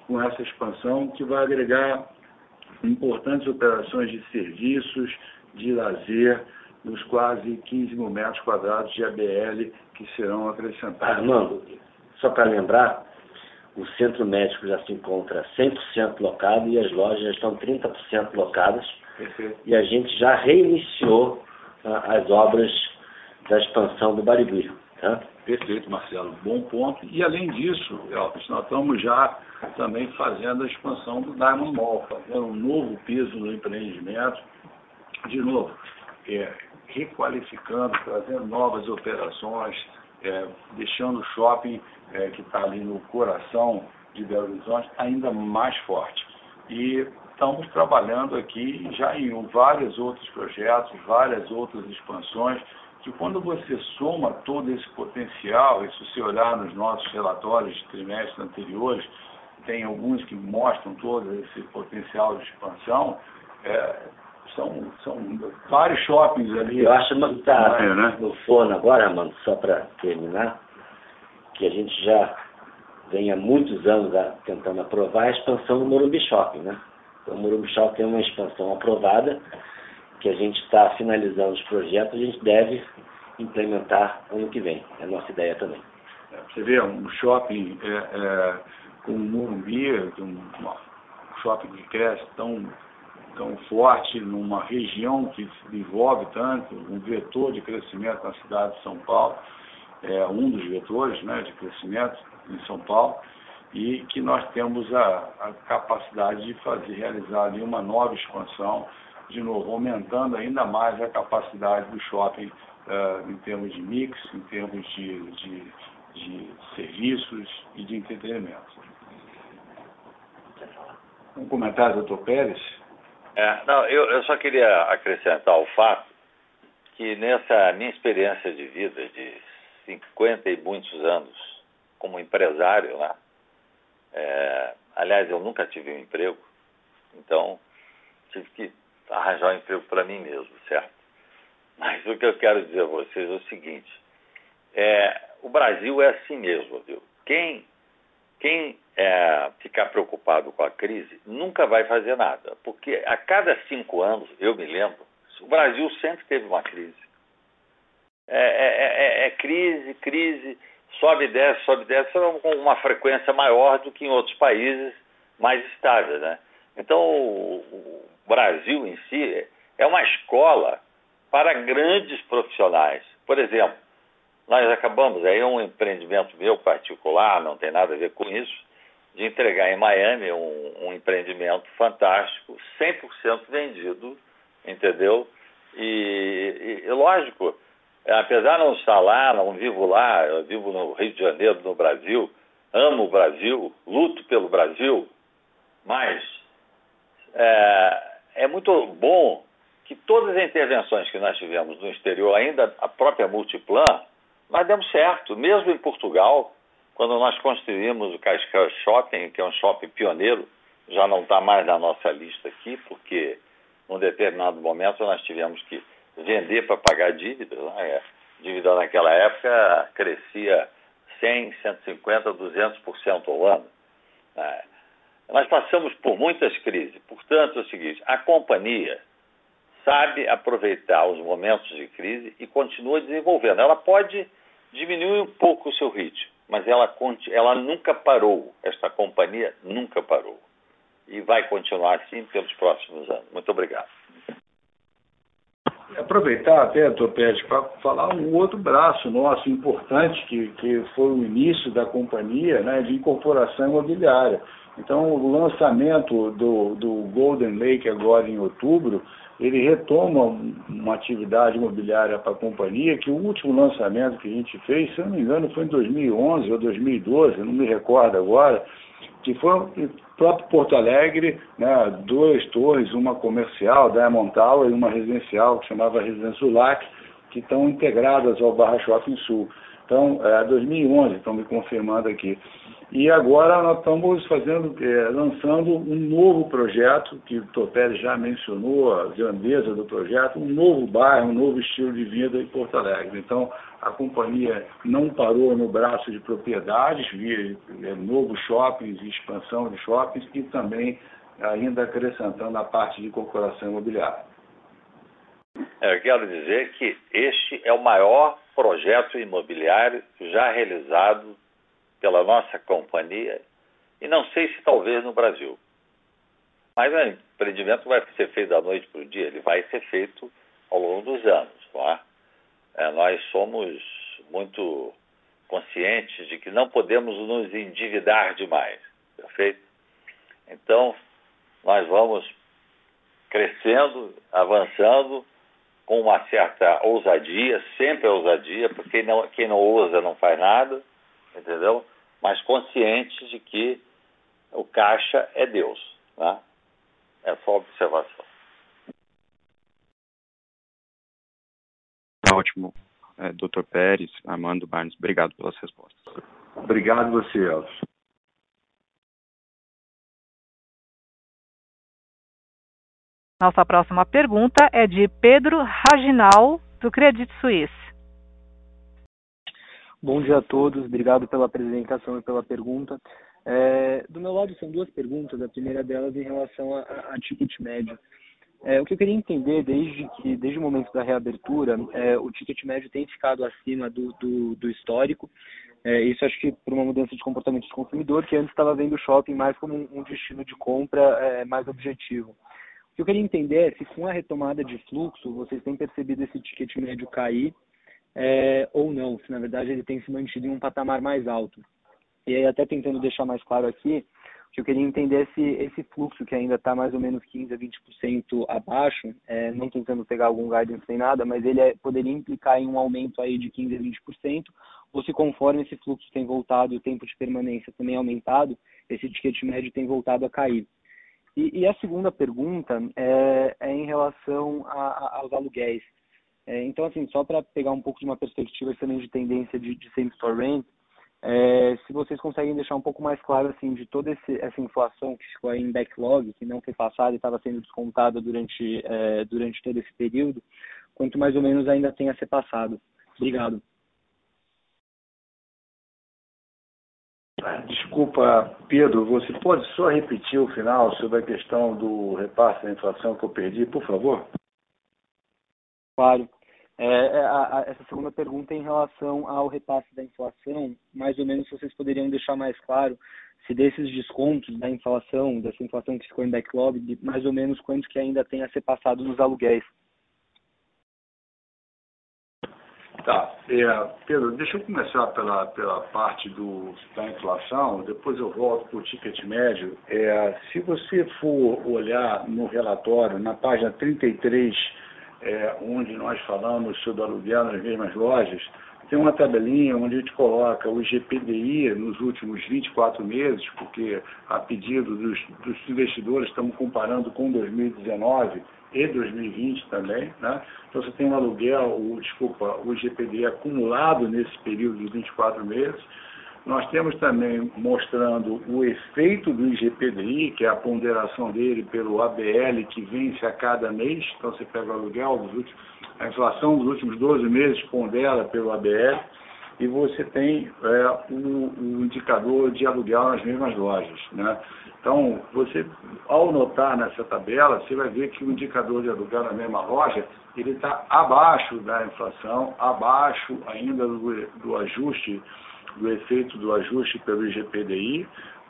Speaker 4: com essa expansão, que vai agregar importantes operações de serviços, de lazer, nos quase 15 mil metros quadrados de ABL que serão acrescentados.
Speaker 5: Armando, só para lembrar, o centro médico já se encontra 100% locado e as lojas já estão 30% locadas. Perfeito. E a gente já reiniciou ah, as obras da expansão do Barigui. Tá?
Speaker 4: Perfeito, Marcelo. Bom ponto. E além disso, Elvis, nós estamos já também fazendo a expansão do Diamond Mall, fazendo um novo piso no empreendimento. De novo, é, requalificando, trazendo novas operações, é, deixando o shopping é, que está ali no coração de Belo Horizonte ainda mais forte. E estamos trabalhando aqui já em vários outros projetos, várias outras expansões, que quando você soma todo esse potencial, e se você olhar nos nossos relatórios de trimestres anteriores, tem alguns que mostram todo esse potencial de expansão, é, são, são vários shoppings ali.
Speaker 5: Eu acho que está né? no forno agora, mano, só para terminar, que a gente já vem há muitos anos tentando aprovar a expansão do Morumbi Shopping, né? Então, o Morumbi Shopping tem uma expansão aprovada, que a gente está finalizando os projetos, a gente deve implementar ano que vem. É a nossa ideia também.
Speaker 4: É, você vê, um shopping é, é, com o Morumbi, um, um shopping que cresce tão tão forte numa região que envolve tanto, um vetor de crescimento na cidade de São Paulo, é um dos vetores né, de crescimento em São Paulo, e que nós temos a, a capacidade de fazer, realizar ali uma nova expansão, de novo, aumentando ainda mais a capacidade do shopping uh, em termos de mix, em termos de, de, de serviços e de entretenimento. Um comentário, doutor Pérez?
Speaker 2: É, não, eu, eu só queria acrescentar o fato que nessa minha experiência de vida de 50 e muitos anos como empresário lá, é, aliás, eu nunca tive um emprego, então tive que arranjar um emprego para mim mesmo, certo? Mas o que eu quero dizer a vocês é o seguinte: é, o Brasil é assim mesmo, viu? Quem quem é, ficar preocupado com a crise nunca vai fazer nada, porque a cada cinco anos, eu me lembro, o Brasil sempre teve uma crise. É, é, é, é crise, crise, sobe e desce, sobe e desce, com uma frequência maior do que em outros países mais estáveis. Né? Então, o Brasil em si é uma escola para grandes profissionais. Por exemplo, nós acabamos aí um empreendimento meu particular, não tem nada a ver com isso, de entregar em Miami um, um empreendimento fantástico, 100% vendido, entendeu? E, e, e, lógico, apesar de não estar lá, não vivo lá, eu vivo no Rio de Janeiro, no Brasil, amo o Brasil, luto pelo Brasil, mas é, é muito bom que todas as intervenções que nós tivemos no exterior, ainda a própria Multiplan, mas demos certo, mesmo em Portugal, quando nós construímos o Cascais Shopping, que é um shopping pioneiro, já não está mais na nossa lista aqui, porque num determinado momento nós tivemos que vender para pagar dívidas. Né? A dívida naquela época crescia 100, 150, 200% ao ano. Né? Nós passamos por muitas crises. Portanto, é o seguinte: a companhia sabe aproveitar os momentos de crise e continua desenvolvendo. Ela pode diminuir um pouco o seu ritmo, mas ela, ela nunca parou, esta companhia nunca parou. E vai continuar assim pelos próximos anos. Muito obrigado.
Speaker 4: Aproveitar até, Pérez, para falar um outro braço nosso importante, que, que foi o início da companhia né, de incorporação imobiliária. Então, o lançamento do, do Golden Lake agora em outubro ele retoma uma atividade imobiliária para a companhia, que o último lançamento que a gente fez, se eu não me engano, foi em 2011 ou 2012, não me recordo agora, que foi o próprio Porto Alegre, né, duas torres, uma comercial, Diamond Tower, e uma residencial, que chamava Residência Lac, que estão integradas ao Barra Shopping Sul. Então, é 2011, estão me confirmando aqui. E agora nós estamos fazendo, é, lançando um novo projeto, que o Topé já mencionou, a grandeza do projeto, um novo bairro, um novo estilo de vida em Porto Alegre. Então, a companhia não parou no braço de propriedades, via é, novos shoppings, expansão de shoppings e também ainda acrescentando a parte de corporação imobiliária.
Speaker 2: Eu quero dizer que este é o maior projeto imobiliário já realizado pela nossa companhia e não sei se talvez no Brasil. Mas o empreendimento vai ser feito da noite para o dia, ele vai ser feito ao longo dos anos. É? É, nós somos muito conscientes de que não podemos nos endividar demais, perfeito? Então, nós vamos crescendo, avançando com uma certa ousadia, sempre ousadia, porque quem não, quem não ousa não faz nada, entendeu? Mas conscientes de que o caixa é Deus, né? É só observação.
Speaker 7: Tá ótimo. É, Dr. Pérez, Armando Barnes, obrigado pelas respostas.
Speaker 4: Obrigado você, Elcio.
Speaker 1: Nossa próxima pergunta é de Pedro Raginal, do Credit Suisse.
Speaker 8: Bom dia a todos, obrigado pela apresentação e pela pergunta. É, do meu lado são duas perguntas, a primeira delas em relação a, a ticket médio. É, o que eu queria entender desde que desde o momento da reabertura, é, o ticket médio tem ficado acima do, do, do histórico. É, isso acho que por uma mudança de comportamento do consumidor, que antes estava vendo o shopping mais como um, um destino de compra é, mais objetivo. Eu queria entender é se com a retomada de fluxo vocês têm percebido esse ticket médio cair é, ou não, se na verdade ele tem se mantido em um patamar mais alto. E aí até tentando deixar mais claro aqui, que eu queria entender esse, esse fluxo que ainda está mais ou menos 15 a 20% abaixo, é, não tentando pegar algum guidance nem nada, mas ele é, poderia implicar em um aumento aí de 15 a 20%, ou se conforme esse fluxo tem voltado e o tempo de permanência também aumentado, esse ticket médio tem voltado a cair. E, e a segunda pergunta é, é em relação a, a, aos aluguéis. É, então, assim, só para pegar um pouco de uma perspectiva também de tendência de, de same-store rent, é, se vocês conseguem deixar um pouco mais claro assim de toda esse, essa inflação que ficou aí em backlog, que não foi passada e estava sendo descontada durante, é, durante todo esse período, quanto mais ou menos ainda tem a ser passado. Obrigado.
Speaker 4: Desculpa, Pedro, você pode só repetir o final sobre a questão do repasse da inflação que eu perdi, por favor?
Speaker 8: Claro. É, é, a, a, essa segunda pergunta é em relação ao repasse da inflação, mais ou menos vocês poderiam deixar mais claro se desses descontos da inflação, dessa inflação que ficou em backlog, mais ou menos quanto que ainda tem a ser passado nos aluguéis.
Speaker 4: Tá. É, Pedro, deixa eu começar pela, pela parte do, da inflação, depois eu volto para o ticket médio. É, se você for olhar no relatório, na página 33, é, onde nós falamos sobre aluguel nas mesmas lojas, tem uma tabelinha onde a gente coloca o GPDI nos últimos 24 meses, porque a pedido dos, dos investidores estamos comparando com 2019 e 2020 também, né? Então você tem um aluguel, o, desculpa, o GPDI acumulado nesse período de 24 meses, nós temos também mostrando o efeito do IGPDI, que é a ponderação dele pelo ABL, que vence a cada mês. Então, você pega o aluguel, dos últimos, a inflação dos últimos 12 meses pondera pelo ABL, e você tem é, o, o, indicador de aluguel nas mesmas lojas. Né? Então, você, ao notar nessa tabela, você vai ver que o indicador de aluguel na mesma loja ele está abaixo da inflação, abaixo ainda do, do ajuste do efeito do ajuste pelo IGPDI,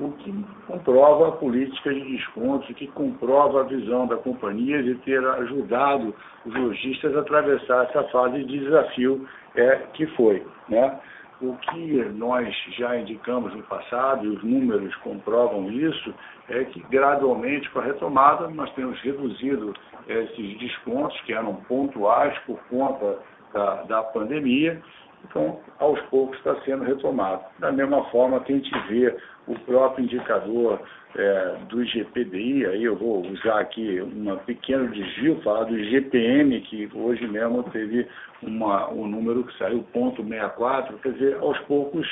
Speaker 4: o que comprova a política de descontos, que comprova a visão da companhia de ter ajudado os lojistas a atravessar essa fase de desafio é, que foi. Né? O que nós já indicamos no passado, e os números comprovam isso, é que gradualmente, com a retomada, nós temos reduzido esses descontos, que eram pontuais por conta da, da pandemia, então, aos poucos está sendo retomado. Da mesma forma que a gente vê o próprio indicador é, do IGPDI, aí eu vou usar aqui um pequeno desvio, falar do IGPM, que hoje mesmo teve uma, um número que saiu, ponto 64, quer dizer, aos poucos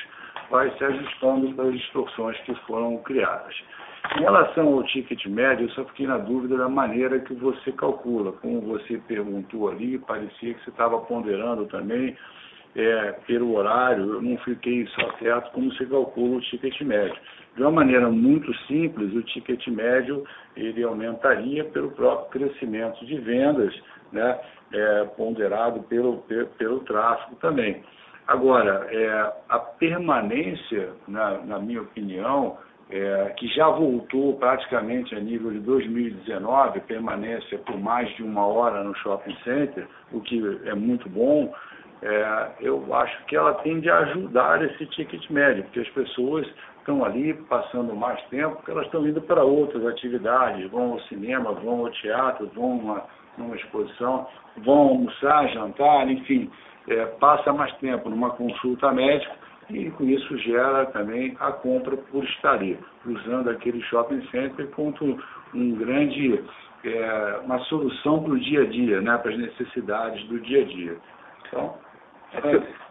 Speaker 4: vai se ajustando das distorções que foram criadas. Em relação ao ticket médio, eu só fiquei na dúvida da maneira que você calcula. Como você perguntou ali, parecia que você estava ponderando também é, pelo horário, eu não fiquei só certo como se calcula o ticket médio. De uma maneira muito simples, o ticket médio ele aumentaria pelo próprio crescimento de vendas, né, é, ponderado pelo, pelo, pelo tráfego também. Agora, é, a permanência, na, na minha opinião, é, que já voltou praticamente a nível de 2019, permanece por mais de uma hora no shopping center, o que é muito bom, é, eu acho que ela tende a ajudar esse ticket médio, porque as pessoas estão ali passando mais tempo, porque elas estão indo para outras atividades, vão ao cinema, vão ao teatro, vão numa, numa exposição, vão almoçar, jantar, enfim, é, passa mais tempo numa consulta médica e com isso gera também a compra por estaria, usando aquele shopping center como um grande, é, uma solução para o dia a dia, né, para as necessidades do dia a dia. Então,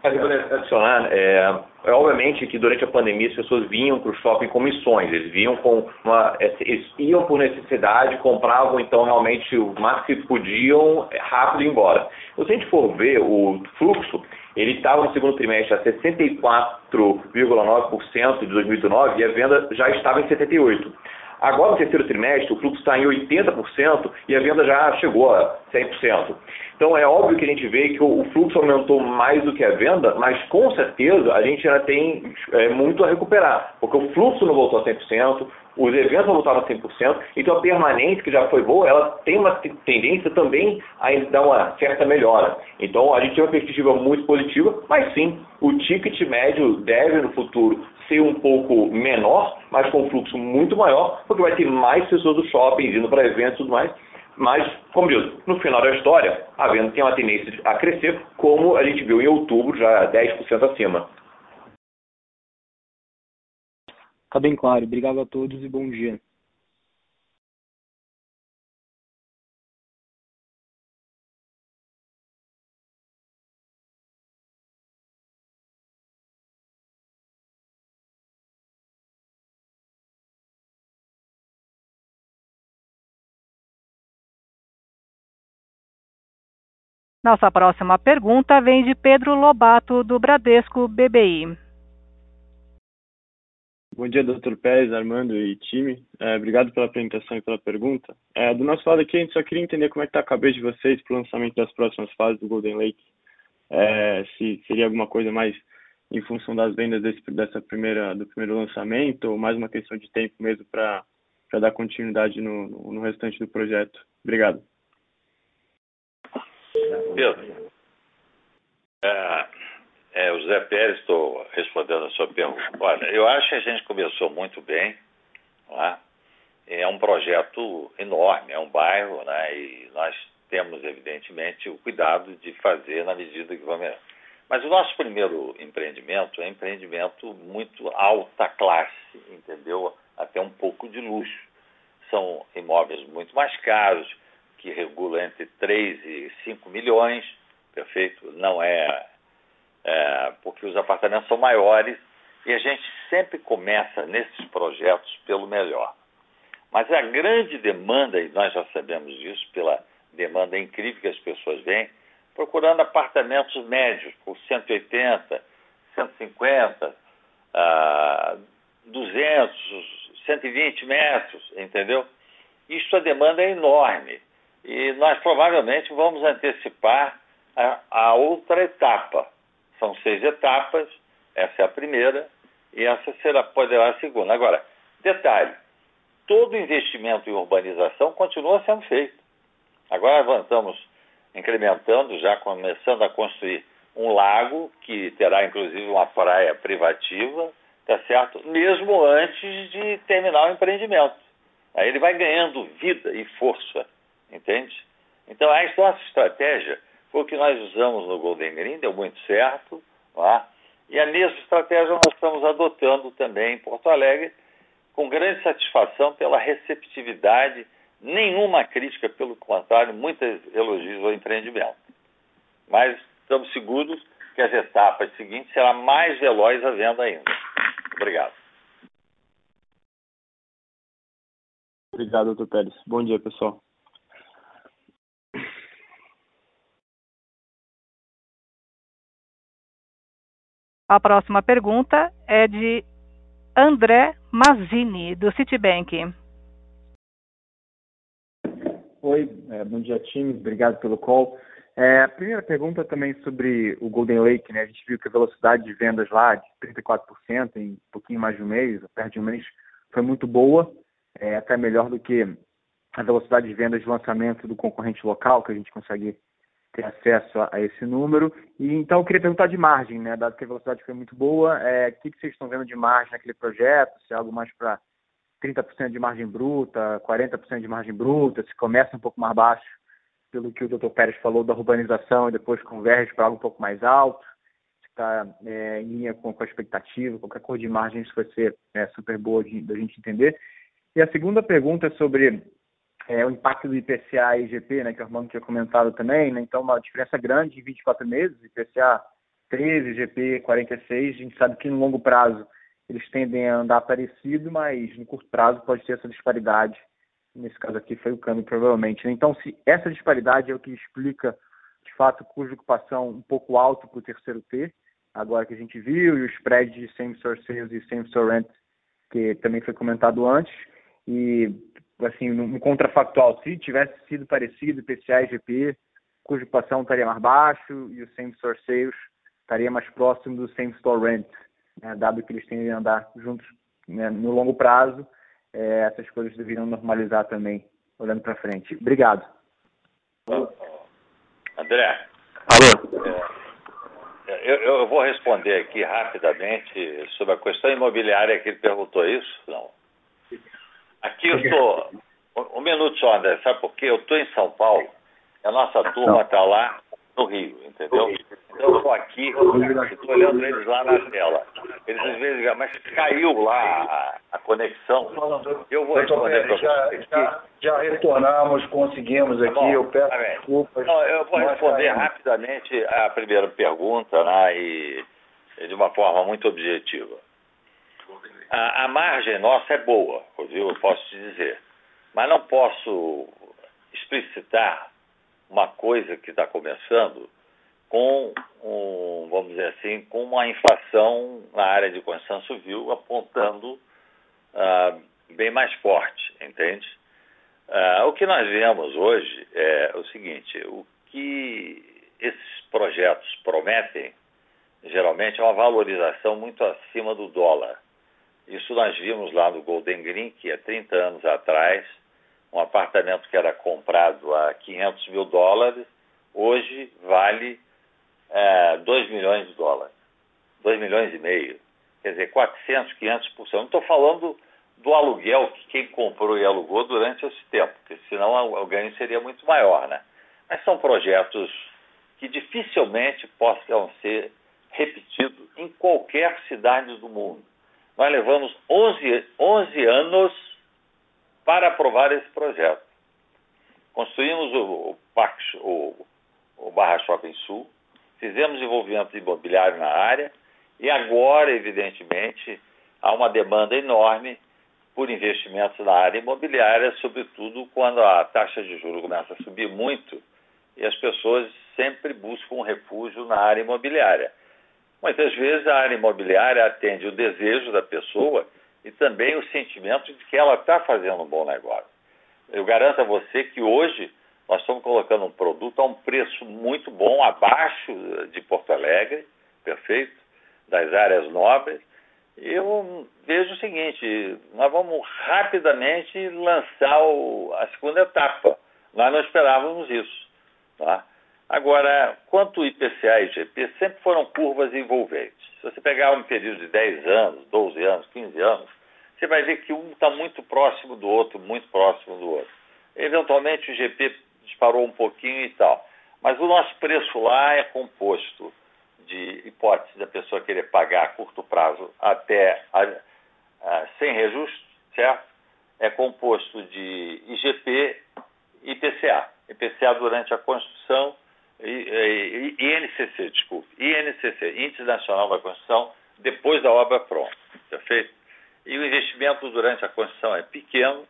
Speaker 9: adicionar, é, é, obviamente que durante a pandemia as pessoas vinham para o shopping com missões, eles vinham com uma. Eles iam por necessidade, compravam então realmente o máximo que podiam é, rápido e ir embora. Então, se a gente for ver o fluxo, ele estava no segundo trimestre a 64,9% de 2019 e a venda já estava em 78%. Agora, no terceiro trimestre, o fluxo está em 80% e a venda já chegou a 100%. Então, é óbvio que a gente vê que o fluxo aumentou mais do que a venda, mas com certeza a gente ainda tem é, muito a recuperar, porque o fluxo não voltou a 100%, os eventos não voltaram a 100%, então a permanência, que já foi boa, ela tem uma tendência também a dar uma certa melhora. Então, a gente tem uma perspectiva muito positiva, mas sim, o ticket médio deve no futuro ser um pouco menor, mas com um fluxo muito maior, porque vai ter mais pessoas do shopping indo para eventos e tudo mais. Mas, como no final da história, a venda tem uma tendência a crescer, como a gente viu em outubro, já 10% acima.
Speaker 8: Está bem claro. Obrigado a todos e bom dia.
Speaker 1: Nossa próxima pergunta vem de Pedro Lobato, do Bradesco BBI.
Speaker 7: Bom dia, doutor Pérez, Armando e time. É, obrigado pela apresentação e pela pergunta. É, do nosso lado aqui, a gente só queria entender como é que está a cabeça de vocês para o lançamento das próximas fases do Golden Lake. É, se seria alguma coisa mais em função das vendas desse, dessa primeira, do primeiro lançamento ou mais uma questão de tempo mesmo para dar continuidade no, no restante do projeto. Obrigado.
Speaker 2: Pedro, é, é, o Zé Pérez, estou respondendo a sua pergunta. Olha, eu acho que a gente começou muito bem. É? é um projeto enorme, é um bairro, né? e nós temos, evidentemente, o cuidado de fazer na medida que vamos. Mas o nosso primeiro empreendimento é um empreendimento muito alta classe, entendeu? Até um pouco de luxo. São imóveis muito mais caros, que regula entre 3 e 5 milhões, perfeito? Não é, é, porque os apartamentos são maiores e a gente sempre começa nesses projetos pelo melhor. Mas a grande demanda, e nós já sabemos disso, pela demanda incrível que as pessoas vêm, procurando apartamentos médios, por 180, 150, uh, 200, 120 metros, entendeu? Isso a demanda é enorme. E nós provavelmente vamos antecipar a, a outra etapa. São seis etapas, essa é a primeira e essa será, poderá a segunda. Agora, detalhe, todo investimento em urbanização continua sendo feito. Agora estamos incrementando, já começando a construir um lago que terá inclusive uma praia privativa, tá certo? Mesmo antes de terminar o empreendimento. Aí ele vai ganhando vida e força entende? Então, a nossa estratégia foi o que nós usamos no Golden Green, deu muito certo, tá? e a mesma estratégia nós estamos adotando também em Porto Alegre, com grande satisfação pela receptividade, nenhuma crítica, pelo contrário, muitas elogios ao empreendimento. Mas estamos seguros que as etapas seguintes será mais veloz a venda ainda. Obrigado.
Speaker 7: Obrigado, doutor Pérez. Bom dia, pessoal.
Speaker 1: A próxima pergunta é de André Mazzini, do Citibank.
Speaker 10: Oi, é, bom dia, time. Obrigado pelo call. É, a primeira pergunta também sobre o Golden Lake, né? A gente viu que a velocidade de vendas lá de 34% em um pouquinho mais de um mês, perto de um mês, foi muito boa, é, até melhor do que a velocidade de vendas de lançamento do concorrente local, que a gente consegue ter acesso a, a, esse número. E então eu queria perguntar de margem, né? Dado que a velocidade foi muito boa, é, o que, que vocês estão vendo de margem naquele projeto? Se é algo mais para 30% de margem bruta, 40% de margem bruta, se começa um pouco mais baixo, pelo que o Dr. Pérez falou da urbanização e depois converge para algo um pouco mais alto, se está é, em linha com, com, a expectativa, qualquer cor de margem isso vai ser é, super boa da gente entender. E a segunda pergunta é sobre é, o impacto do IPCA e IGP, né, que o Armando tinha comentado também, né, então uma diferença grande em 24 meses, IPCA 13, IGP 46, a gente sabe que no longo prazo eles tendem a andar parecido, mas no curto prazo pode ter essa disparidade. Nesse caso aqui foi o câmbio, provavelmente. Né? Então, se essa disparidade é o que explica, de fato, custo de ocupação um pouco alto para o terceiro T, agora que a gente viu, e o spread de same-store sales e same-store rent, que também foi comentado antes, e assim, no, contrafactual, se tivesse sido parecido, PCA e GP, cuja ocupação estaria mais baixo e o same store sales estaria mais próximo do same store rent, né, dado que eles tendem a andar juntos né, no longo prazo, é, essas coisas deveriam normalizar também, olhando para frente. Obrigado.
Speaker 2: André.
Speaker 10: Alô.
Speaker 2: É, eu, eu, vou responder aqui rapidamente sobre a questão imobiliária que ele perguntou isso. Não. Aqui eu estou. Um, minuto só, André, sabe por quê? Eu estou em São Paulo, a nossa turma está lá no Rio, entendeu? Então eu estou aqui, estou olhando eles lá na tela. Eles às vezes mas caiu lá a, conexão. Eu vou responder para
Speaker 4: vocês. Já, já, retornamos, conseguimos tá aqui, bom, eu peço tá desculpas.
Speaker 2: Não, eu vou responder rapidamente a primeira pergunta, né, e, de uma forma muito objetiva. A, a margem nossa é boa, eu posso te dizer. Mas não posso explicitar uma coisa que está começando com, um, vamos dizer assim, com uma inflação na área de construção civil apontando uh, bem mais forte, entende? Uh, o que nós vemos hoje é o seguinte: o que esses projetos prometem, geralmente, é uma valorização muito acima do dólar. Isso nós vimos lá no Golden Green, que há 30 anos atrás, um apartamento que era comprado a 500 mil dólares, hoje vale é, 2 milhões de dólares. 2 milhões e meio. Quer dizer, 400, 500%. Não estou falando do aluguel que quem comprou e alugou durante esse tempo, porque senão o ganho seria muito maior, né? Mas são projetos que dificilmente possam ser repetidos em qualquer cidade do mundo. Nós levamos 11, 11 anos para aprovar esse projeto. Construímos o, o, Parque, o, o Barra Shopping Sul, fizemos desenvolvimento imobiliário na área e agora, evidentemente, há uma demanda enorme por investimentos na área imobiliária, sobretudo quando a taxa de juros começa a subir muito e as pessoas sempre buscam um refúgio na área imobiliária. Muitas vezes a área imobiliária atende o desejo da pessoa e também o sentimento de que ela está fazendo um bom negócio. Eu garanto a você que hoje nós estamos colocando um produto a um preço muito bom, abaixo de Porto Alegre, perfeito, das áreas nobres. Eu vejo o seguinte: nós vamos rapidamente lançar o, a segunda etapa. Nós não esperávamos isso. Tá? Agora, quanto IPCA e IGP, sempre foram curvas envolventes. Se você pegar um período de 10 anos, 12 anos, 15 anos, você vai ver que um está muito próximo do outro, muito próximo do outro. Eventualmente o IGP disparou um pouquinho e tal. Mas o nosso preço lá é composto de hipótese da pessoa querer pagar a curto prazo até a, a, sem reajuste, certo? É composto de IGP e IPCA. IPCA durante a construção INCC, desculpe, INCC, Índice Nacional da Construção, depois da obra pronta, perfeito? E o investimento durante a construção é pequeno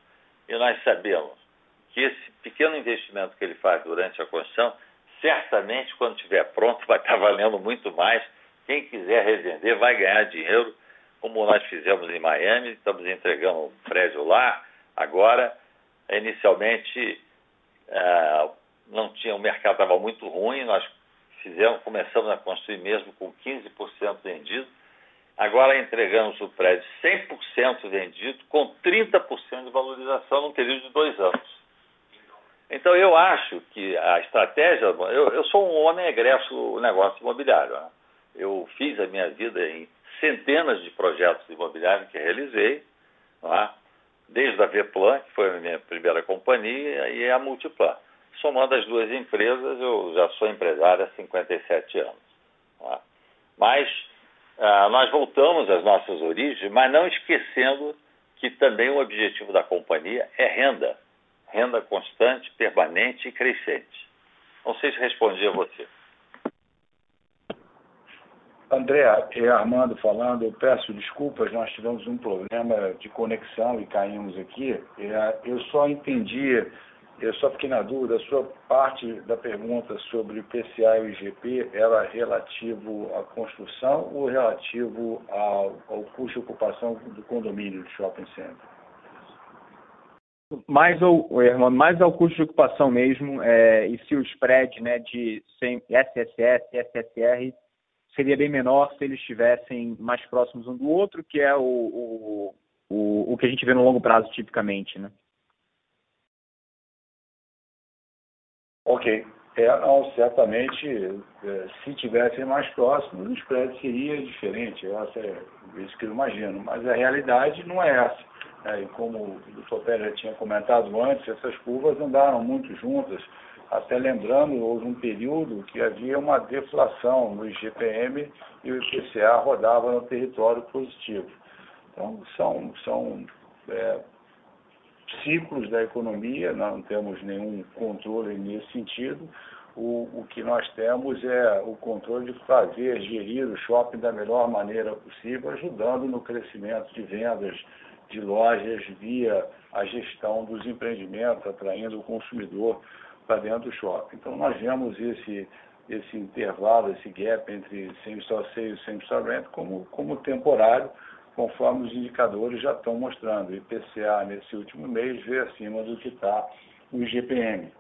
Speaker 2: e nós sabemos que esse pequeno investimento que ele faz durante a construção, certamente quando estiver pronto (laughs) vai estar valendo muito mais. Quem quiser revender vai ganhar dinheiro, como nós fizemos em Miami, estamos entregando um prédio lá. Agora, inicialmente, uh, não tinha, o mercado estava muito ruim, nós fizemos, começamos a construir mesmo com 15% vendido. agora entregamos o prédio 100% vendido, com 30% de valorização num período de dois anos. Então, eu acho que a estratégia. Eu, eu sou um homem egresso do negócio imobiliário. Né? Eu fiz a minha vida em centenas de projetos imobiliários que realizei, é? desde a Veplan, que foi a minha primeira companhia, e a Multiplan. Somando as duas empresas, eu já sou empresário há 57 anos. É? Mas ah, nós voltamos às nossas origens, mas não esquecendo que também o objetivo da companhia é renda. Renda constante, permanente e crescente. Não sei se respondi a você.
Speaker 4: André, é Armando falando, eu peço desculpas, nós tivemos um problema de conexão e caímos aqui. É, eu só entendi, eu só fiquei na dúvida, a sua parte da pergunta sobre PCA e o IGP era relativo à construção ou relativo ao, ao custo de ocupação do condomínio do shopping center?
Speaker 10: Mais ao, irmão, mais ao custo de ocupação mesmo, é, e se o spread né, de SSS e SSR seria bem menor se eles estivessem mais próximos um do outro, que é o, o, o, o que a gente vê no longo prazo tipicamente, né?
Speaker 4: Ok. É, não, certamente, é, se tivessem mais próximos, o spread seria diferente. Essa é isso que eu imagino. Mas a realidade não é essa. É, e como o doutor Pérez já tinha comentado antes, essas curvas andaram muito juntas até lembrando, houve um período que havia uma deflação no IGPM e o IPCA rodava no território positivo. Então, são, são ciclos da economia, não temos nenhum controle nesse sentido. O, o que nós temos é o controle de fazer, gerir o shopping da melhor maneira possível, ajudando no crescimento de vendas de lojas via a gestão dos empreendimentos, atraindo o consumidor para dentro do shopping. Então, nós vemos esse, esse intervalo, esse gap entre same-store sales e same-store rent como, como temporário, conforme os indicadores já estão mostrando. O IPCA, nesse último mês, veio acima do que está o IGPM.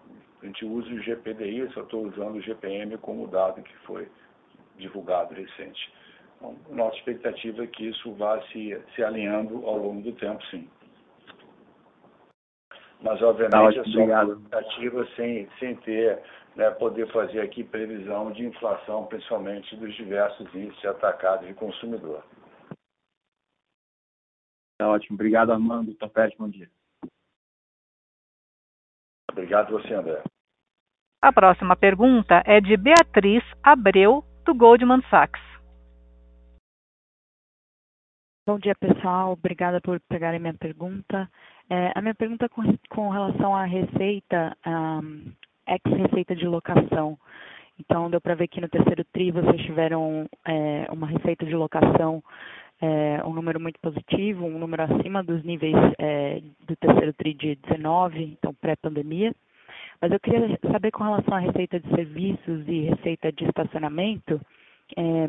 Speaker 4: A gente usa o GPDI, só estou usando o GPM como dado que foi divulgado recente. Então, nossa expectativa é que isso vá se, se alinhando ao longo do tempo, sim mas obviamente tá, é só expectativa sem, sem ter, né, poder fazer aqui previsão de inflação, principalmente dos diversos índices atacados de consumidor.
Speaker 10: Tá ótimo. Obrigado, Armando. Topete, bom dia.
Speaker 4: Obrigado você, André.
Speaker 1: A próxima pergunta é de Beatriz Abreu, do Goldman Sachs.
Speaker 11: Bom dia, pessoal. Obrigada por pegarem minha pergunta. É, a minha pergunta é com, com relação à receita, um, ex-receita de locação. Então, deu para ver que no terceiro TRI vocês tiveram é, uma receita de locação, é, um número muito positivo, um número acima dos níveis é, do terceiro TRI de 19, então pré-pandemia. Mas eu queria saber com relação à receita de serviços e receita de estacionamento, é,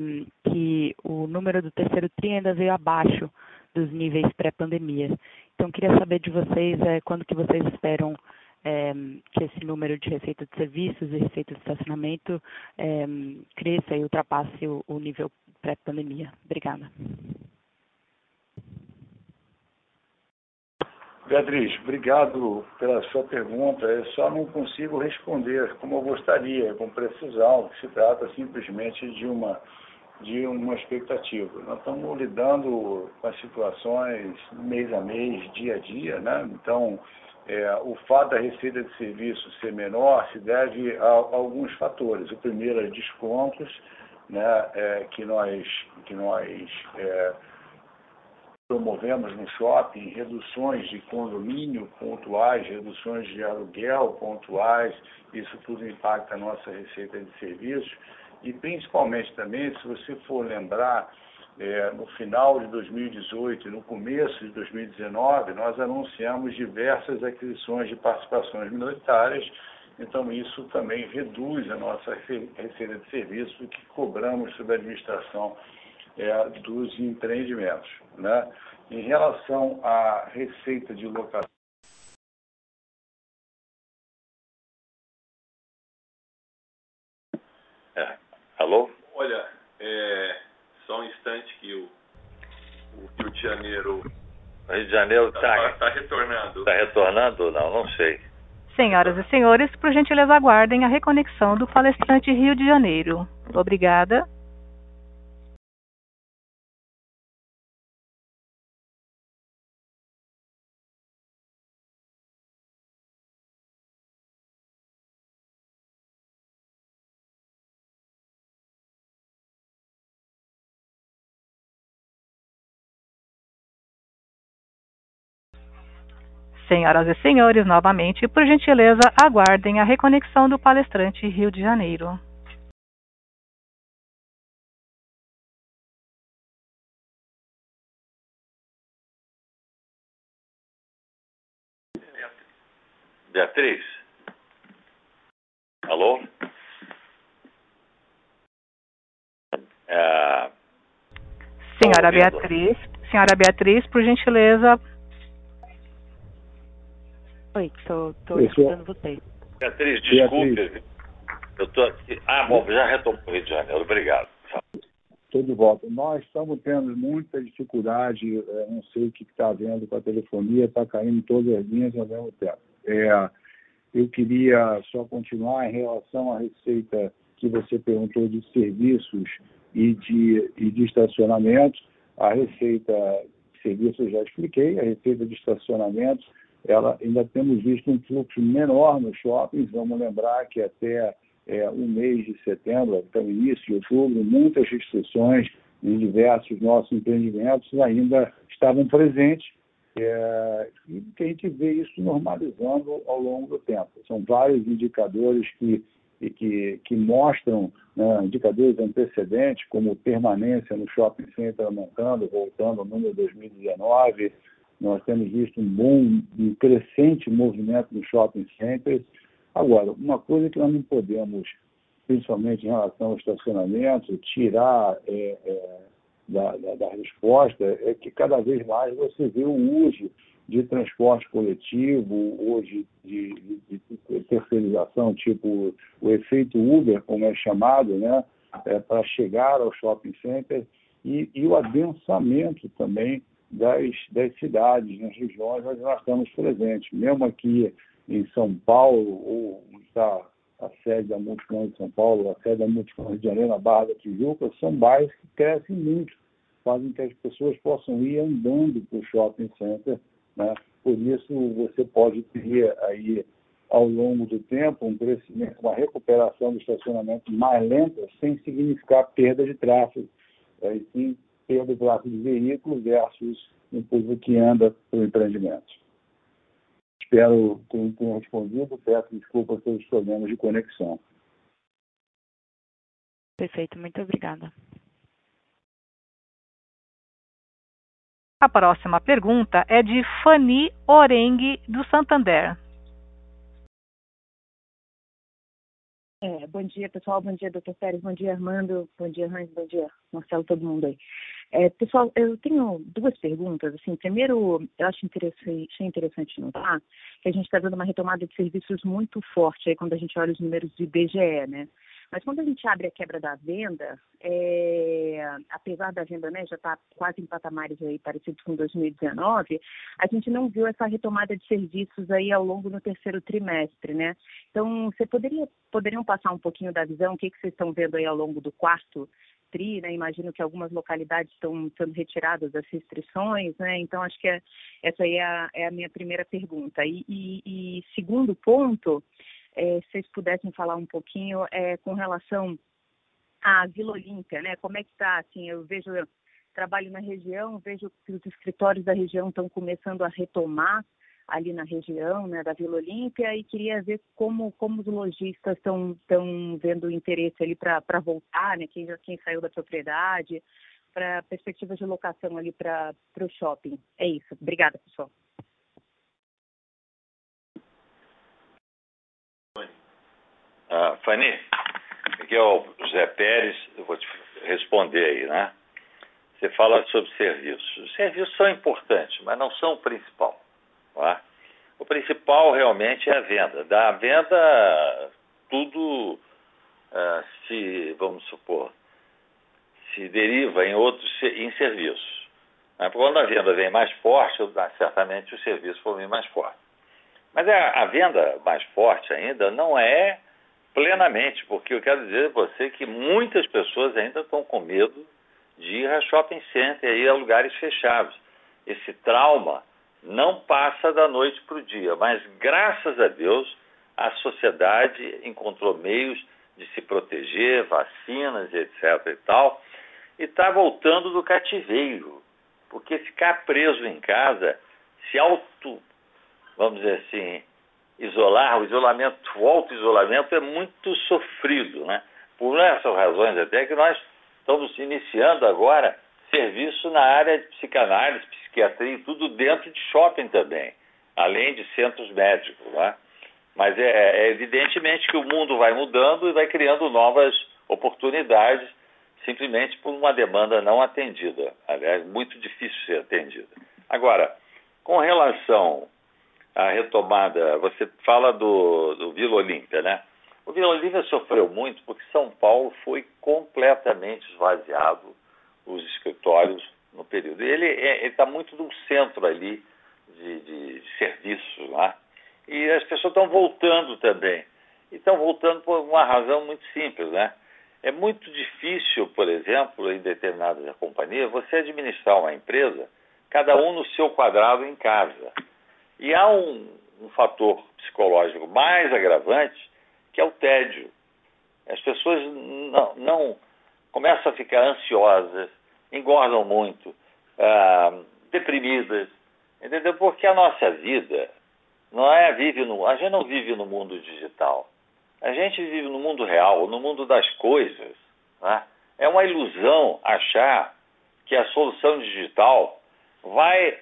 Speaker 11: que o número do terceiro TRI ainda veio abaixo dos níveis pré-pandemia. Então, queria saber de vocês é, quando que vocês esperam é, que esse número de receita de serviços e receita de estacionamento é, cresça e ultrapasse o, o nível pré-pandemia. Obrigada.
Speaker 4: Beatriz, obrigado pela sua pergunta. Eu só não consigo responder como eu gostaria, com precisão, se trata simplesmente de uma de uma expectativa. Nós estamos lidando com as situações mês a mês, dia a dia, né? Então, é, o fato da receita de serviço ser menor se deve a, a alguns fatores. O primeiro é descontos, né? É, que nós, que nós é, promovemos no shopping, reduções de condomínio pontuais, reduções de aluguel pontuais, isso tudo impacta a nossa receita de serviços e principalmente também, se você for lembrar, é, no final de 2018 e no começo de 2019, nós anunciamos diversas aquisições de participações minoritárias, então isso também reduz a nossa receita de serviço que cobramos sobre a administração é, dos empreendimentos. Né? Em relação à receita de locação,
Speaker 2: Alô?
Speaker 12: Olha, é, só um instante que o de Janeiro.
Speaker 2: O Rio de Janeiro está
Speaker 12: Está retornando.
Speaker 2: tá retornando ou não? Não sei.
Speaker 1: Senhoras e senhores, por gentileza aguardem a reconexão do palestrante Rio de Janeiro. Obrigada. Senhoras e senhores, novamente, por gentileza, aguardem a reconexão do palestrante Rio de Janeiro.
Speaker 2: Beatriz? Alô? É,
Speaker 1: Senhora
Speaker 2: ouvindo?
Speaker 1: Beatriz, senhora Beatriz, por gentileza,
Speaker 11: Oi, tô
Speaker 4: Oi,
Speaker 11: escutando vocês.
Speaker 2: Beatriz, desculpe. Eu tô aqui. Ah, bom, já retomou o Rio de Janeiro. Obrigado.
Speaker 4: Estou de volta. Nós estamos tendo muita dificuldade, eh, não sei o que está havendo com a telefonia, está caindo todas as linhas ao mesmo tempo. É, eu queria só continuar em relação à receita que você perguntou de serviços e de, e de estacionamento. A receita de serviços eu já expliquei, a receita de estacionamento, ela ainda temos visto um fluxo menor nos shoppings. Vamos lembrar que até é, o mês de setembro, até o início de outubro, muitas restrições em diversos nossos empreendimentos ainda estavam presentes é, e que a gente vê isso normalizando ao longo do tempo. São vários indicadores que, que, que mostram né, indicadores antecedentes, como permanência no shopping center aumentando, voltando ao número 2019. Nós temos visto um bom, um crescente movimento nos shopping centers. Agora, uma coisa que nós não podemos, principalmente em relação ao estacionamento, tirar é, é, da, da, da, resposta é que cada vez mais você vê o uso de transporte coletivo, hoje de, de, de, terceirização, tipo o efeito Uber, como é chamado, né, é, para chegar ao shopping center, e, e o adensamento também das, das cidades, nas regiões onde nós estamos presentes. Mesmo aqui em São Paulo, ou está a sede da Multicom de São Paulo, a sede da Multicom de Janeiro, na Barra da Tijuca, são bairros que crescem muito, fazem que as pessoas possam ir andando para o shopping center. Né? Por isso, você pode ter aí, ao longo do tempo, um crescimento, uma recuperação do estacionamento mais lenta, sem significar perda de tráfego. Aí sim, de tráfego de veículos versus um público que anda para o empreendimento. Espero que tenha respondido. Peço desculpas pelos problemas de conexão.
Speaker 11: Perfeito, muito obrigada.
Speaker 1: A próxima pergunta é de Fanny Orengue, do Santander.
Speaker 13: É, bom dia, pessoal. Bom dia, doutor Pérez. Bom dia, Armando. Bom dia, Hans. Bom dia, Marcelo, todo mundo aí. É, pessoal, eu tenho duas perguntas. Assim, primeiro, eu acho interessante, interessante notar que a gente está vendo uma retomada de serviços muito forte aí quando a gente olha os números do IBGE, né? Mas quando a gente abre a quebra da venda, é, apesar da venda né, já estar tá quase em patamares aí parecidos com 2019, a gente não viu essa retomada de serviços aí ao longo do terceiro trimestre, né? Então, você poderia poderiam passar um pouquinho da visão, o que, que vocês estão vendo aí ao longo do quarto tri, né? Imagino que algumas localidades estão sendo retiradas das restrições, né? Então, acho que é, essa aí é a, é a minha primeira pergunta. E, e, e segundo ponto, é, se vocês pudessem falar um pouquinho é, com relação à Vila Olímpia, né? Como é que está? Assim, eu vejo, eu trabalho na região, vejo que os escritórios da região estão começando a retomar ali na região, né, da Vila Olímpia, e queria ver como, como os lojistas estão vendo interesse ali para voltar, né? Quem, quem saiu da propriedade, para perspectivas de locação ali para o shopping. É isso. Obrigada, pessoal.
Speaker 2: Uh, Fanny, aqui é o José Pérez, eu vou te responder aí, né? Você fala sobre serviços. Os serviços são importantes, mas não são o principal. Tá? O principal realmente é a venda. Da venda, tudo uh, se, vamos supor, se deriva em outros em serviços. Né? Quando a venda vem mais forte, certamente o serviço vai vir mais forte. Mas a, a, venda mais forte ainda não é plenamente, porque eu quero dizer a você que muitas pessoas ainda estão com medo de ir a shopping center ir a lugares fechados. Esse trauma não passa da noite para o dia, mas graças a Deus a sociedade encontrou meios de se proteger, vacinas, etc. e tal, e está voltando do cativeiro, porque ficar preso em casa, se auto, vamos dizer assim, isolar, o isolamento, o auto-isolamento é muito sofrido, né? Por essas razões até que nós estamos iniciando agora serviço na área de psicanálise, psiquiatria, tudo dentro de shopping também, além de centros médicos. Né? Mas é, é, evidentemente que o mundo vai mudando e vai criando novas oportunidades, simplesmente por uma demanda não atendida. Aliás, muito difícil ser atendida. Agora, com relação à retomada, você fala do, do Vila Olímpia, né? O Vila Olímpia sofreu muito porque São Paulo foi completamente esvaziado os escritórios no período. Ele é, está muito no centro ali de, de, serviços lá. E as pessoas estão voltando também. E estão voltando por uma razão muito simples, né? É muito difícil, por exemplo, em determinadas companhias, você administrar uma empresa, cada um no seu quadrado em casa. E há um, um fator psicológico mais agravante, que é o tédio. As pessoas não, não começam a ficar ansiosas, engordam muito, ah, deprimidas, entendeu? Porque a nossa vida não é vive no, a gente não vive no mundo digital, a gente vive no mundo real, no mundo das coisas. Né? É uma ilusão achar que a solução digital vai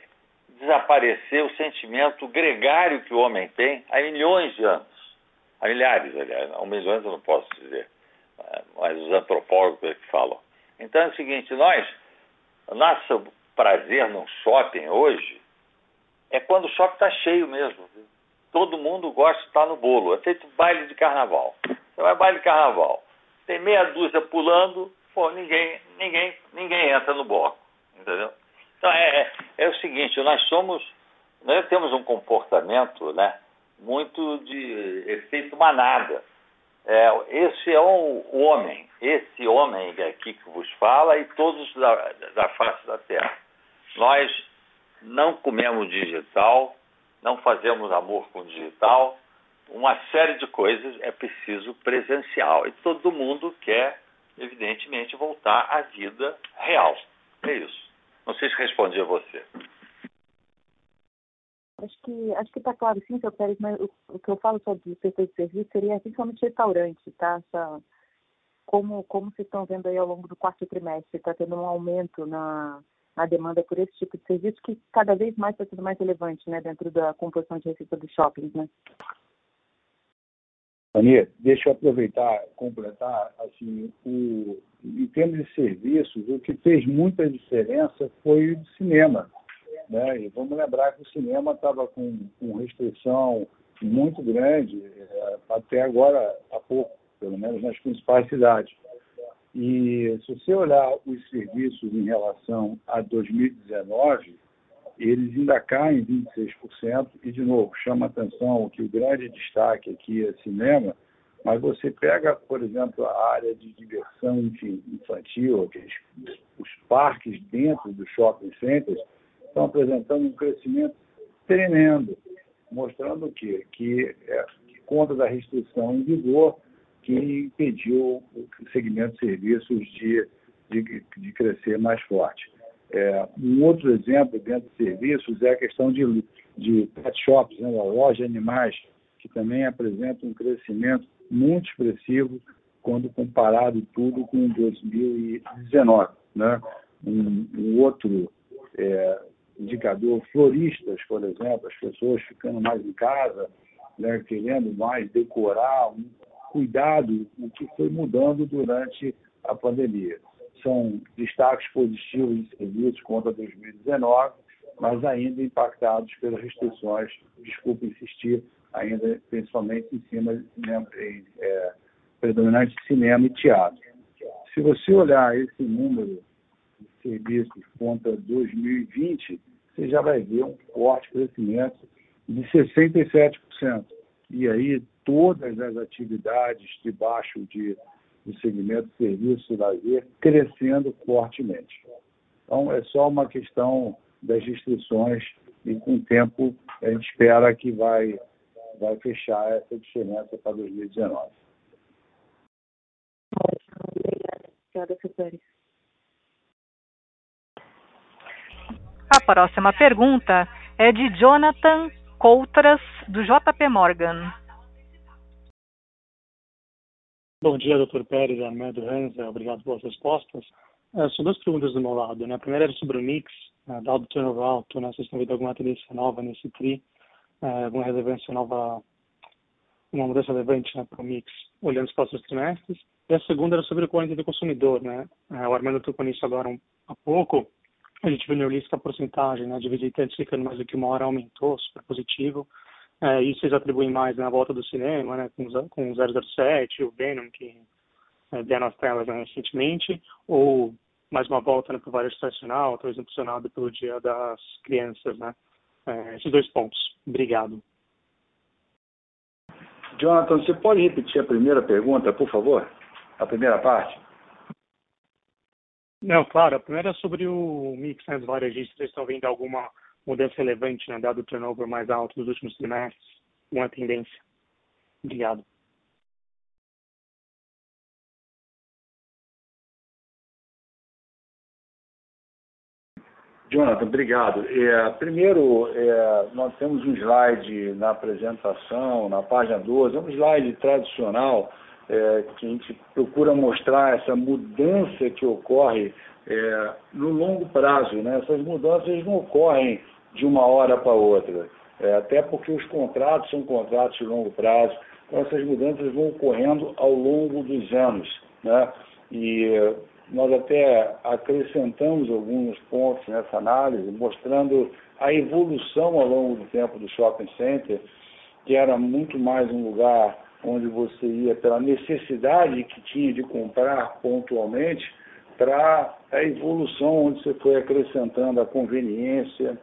Speaker 2: desaparecer o sentimento gregário que o homem tem há milhões de anos. Há milhares, aliás, há milhões eu não posso dizer, mas os antropólogos é que falam. Então é o seguinte, nós, nosso prazer num shopping hoje é quando o shopping está cheio mesmo. Todo mundo gosta de estar no bolo. É feito baile de carnaval. Você vai baile de carnaval. Tem meia dúzia pulando, pô, ninguém, ninguém, ninguém entra no bloco. Entendeu? Então é, é, é o seguinte, nós somos, nós temos um comportamento né, muito de efeito manada. É, esse é o, o, homem, esse homem aqui que vos fala e todos da, da face da Terra. Nós não comemos digital, não fazemos amor com digital, uma série de coisas é preciso presencial. E todo mundo quer, evidentemente, voltar à vida real. É isso. Não sei se respondi a você.
Speaker 13: Acho que acho que está claro sim, seu Pérez, mas o, que eu falo sobre o setor de serviço seria principalmente restaurante, tá? Essa, como, como vocês estão vendo aí ao longo do quarto trimestre, está tendo um aumento na, na demanda por esse tipo de serviço que cada vez mais está sendo mais relevante, né, dentro da composição de receita dos shoppings, né?
Speaker 4: Ania, deixa eu aproveitar, completar, assim, o, em termos de serviços, o que fez muita diferença foi o cinema. Né? E vamos lembrar que o cinema estava com, com, restrição muito grande, é, até agora há pouco, pelo menos nas principais cidades. E se você olhar os serviços em relação a 2019, eles ainda caem 26%, e, de novo, chama atenção que o grande destaque aqui é cinema, mas você pega, por exemplo, a área de diversão infantil, os parques dentro dos shopping centers, estão apresentando um crescimento tremendo, mostrando o quê? Que, é, que conta da restrição em vigor que impediu o segmento de serviços de, de, de crescer mais forte. É, um outro exemplo dentro de serviços é a questão de, de pet shops, né, a loja de animais, que também apresenta um crescimento muito expressivo quando comparado tudo com 2019. Né? Um, um outro é, indicador, floristas, por exemplo, as pessoas ficando mais em casa, né, querendo mais decorar, um cuidado, o que foi mudando durante a pandemia. São destaques positivos de serviços contra 2019, mas ainda impactados pelas restrições, desculpe insistir, ainda principalmente em cima, né, em, é, predominante cinema e teatro. Se você olhar esse número serviços contra 2020, você já vai ver um forte crescimento de 67%. E aí todas as atividades debaixo de, do segmento de serviço e lazer crescendo fortemente. Então, é só uma questão das restrições e com o tempo a gente espera que vai, vai fechar essa diferença para 2019.
Speaker 13: Obrigada, Pérez.
Speaker 1: A próxima pergunta é de Jonathan Coutras, do JP Morgan.
Speaker 12: Bom dia, doutor Pérez, Armando Hansa, obrigado pelas respostas. É, são duas perguntas do meu lado. Né? A primeira era sobre o mix, dado o turnover alto, né? vocês estão vendo alguma tendência nova nesse TRI, é, alguma relevância nova, uma mudança relevante né, para o mix, olhando os próximos trimestres. E a segunda era sobre o corrente do consumidor. Né? É, o Armando tocou nisso agora um, há pouco a gente viu no release que a porcentagem né, de visitantes ficando mais do que uma hora aumentou, super positivo. É, isso eles atribuem mais na volta do cinema, né, com, com 007, o Venom, que é, deram as telas né, recentemente, ou mais uma volta né, para o varejo estacional, talvez impulsionado pelo Dia das Crianças. Né? É, esses dois pontos. Obrigado.
Speaker 4: Jonathan, você pode repetir a primeira pergunta, por favor? A primeira parte?
Speaker 12: Não, claro. A primeira é sobre o mix né, dos varejistas. Vocês estão vendo alguma mudança relevante, né, dado o turnover mais alto dos últimos trimestres? Uma tendência? Obrigado.
Speaker 4: Jonathan, obrigado. É, primeiro, é, nós temos um slide na apresentação, na página 12, é um slide tradicional é, que a gente procura mostrar essa mudança que ocorre é, no longo prazo. Né? Essas mudanças não ocorrem de uma hora para outra, é, até porque os contratos são contratos de longo prazo, então essas mudanças vão ocorrendo ao longo dos anos. Né? E nós até acrescentamos alguns pontos nessa análise, mostrando a evolução ao longo do tempo do shopping center, que era muito mais um lugar onde você ia pela necessidade que tinha de comprar pontualmente, para a evolução onde você foi acrescentando a conveniência,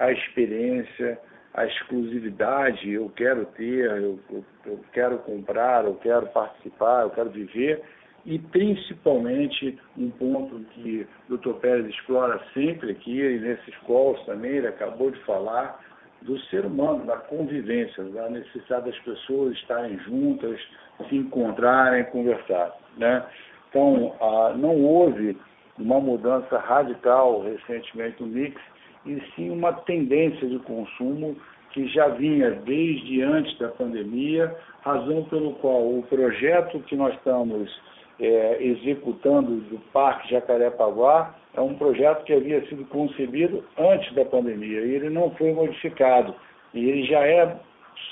Speaker 4: a experiência, a exclusividade, eu quero ter, eu, eu, eu quero comprar, eu quero participar, eu quero viver, e principalmente um ponto que o Dr. Pérez explora sempre aqui, e nesses calls também, ele acabou de falar, do ser humano, da convivência, da necessidade das pessoas estarem juntas, se encontrarem, conversar. Né? Então, ah, não houve uma mudança radical recentemente no mix, e sim uma tendência de consumo que já vinha desde antes da pandemia, razão pelo qual o projeto que nós estamos é, executando do Parque Jacarepaguá é um projeto que havia sido concebido antes da pandemia e ele não foi modificado. E ele já é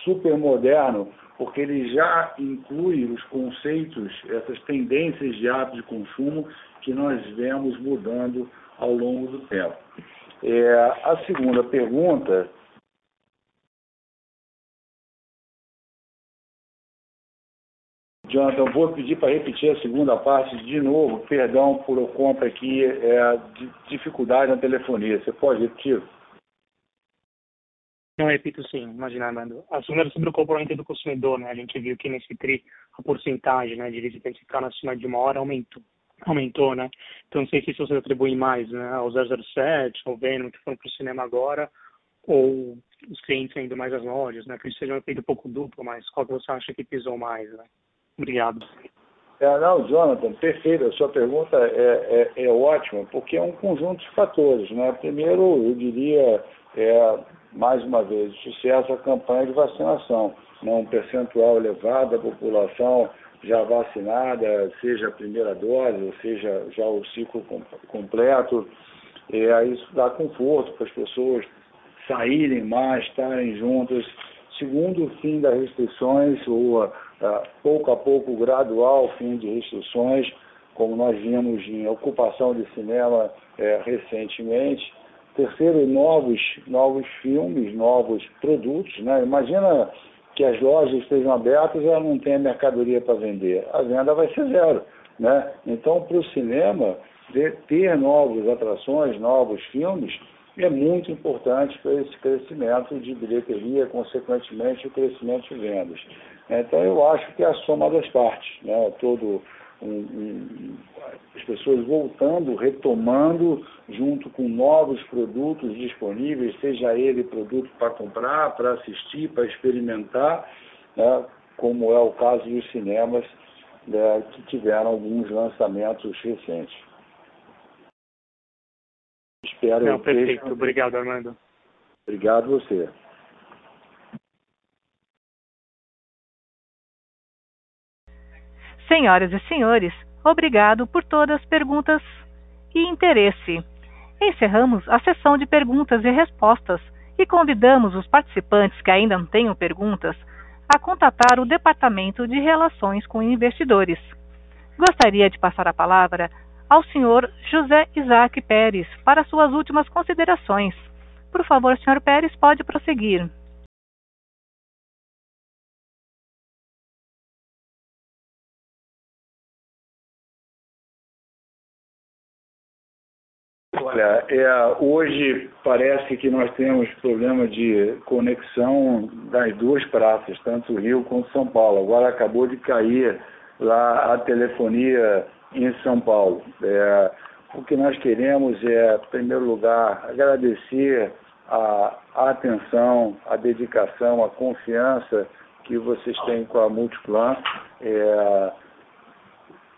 Speaker 4: super moderno, porque ele já inclui os conceitos, essas tendências de hábito de consumo que nós vemos mudando ao longo do tempo. É, a segunda pergunta Jonathan, vou pedir para repetir a segunda parte de novo. Perdão por eu conta aqui, é, de dificuldade na telefonia. Você pode repetir?
Speaker 12: Não, repito sim, imagina, Armando. A segunda era sobre o componente do consumidor, né? A gente viu que nesse TRI a porcentagem né, de visitantes ficar acima de uma hora aumentou, aumentou, né? Então não sei se você atribui mais né, ao 007, ao Venom, que foram para o cinema agora, ou os clientes ainda mais as lojas, né? Que isso seja um efeito um pouco duplo, mas qual que você acha que pisou mais, né? Obrigado.
Speaker 4: É, não, Jonathan, perfeito. A sua pergunta é, é, é, ótima, porque é um conjunto de fatores. Né? Primeiro, eu diria, é, mais uma vez, sucesso a campanha de vacinação. Né? Um percentual elevado da população já vacinada, seja a primeira dose, ou seja já o ciclo completo. É, isso dá conforto para as pessoas saírem mais, estarem juntas. Segundo, o fim das restrições, ou a, Tá? pouco a pouco, gradual fim de restrições, como nós vimos em ocupação de cinema é, recentemente. Terceiro, novos, novos filmes, novos produtos. Né? Imagina que as lojas estejam abertas ela não tem mercadoria para vender. A venda vai ser zero. Né? Então, para o cinema, ter novas atrações, novos filmes, é muito importante para esse crescimento de bilheteria, consequentemente o crescimento de vendas. Então eu acho que é a soma das partes, né? todo um, um, as pessoas voltando, retomando, junto com novos produtos disponíveis, seja ele produto para comprar, para assistir, para experimentar, né? como é o caso dos cinemas né? que tiveram alguns lançamentos recentes.
Speaker 12: Espero Não, perfeito. Obrigado, Armando.
Speaker 4: Obrigado você.
Speaker 1: Senhoras e senhores, obrigado por todas as perguntas e interesse. Encerramos a sessão de perguntas e respostas e convidamos os participantes que ainda não tenham perguntas a contatar o Departamento de Relações com Investidores. Gostaria de passar a palavra ao senhor José Isaac Pérez para suas últimas considerações. Por favor, senhor Pérez, pode prosseguir.
Speaker 4: Olha, é, hoje parece que nós temos problema de conexão das duas praças, tanto Rio quanto São Paulo. Agora acabou de cair lá a telefonia em São Paulo. É, o que nós queremos é, em primeiro lugar, agradecer a, a atenção, a dedicação, a confiança que vocês têm com a Multiplan. É,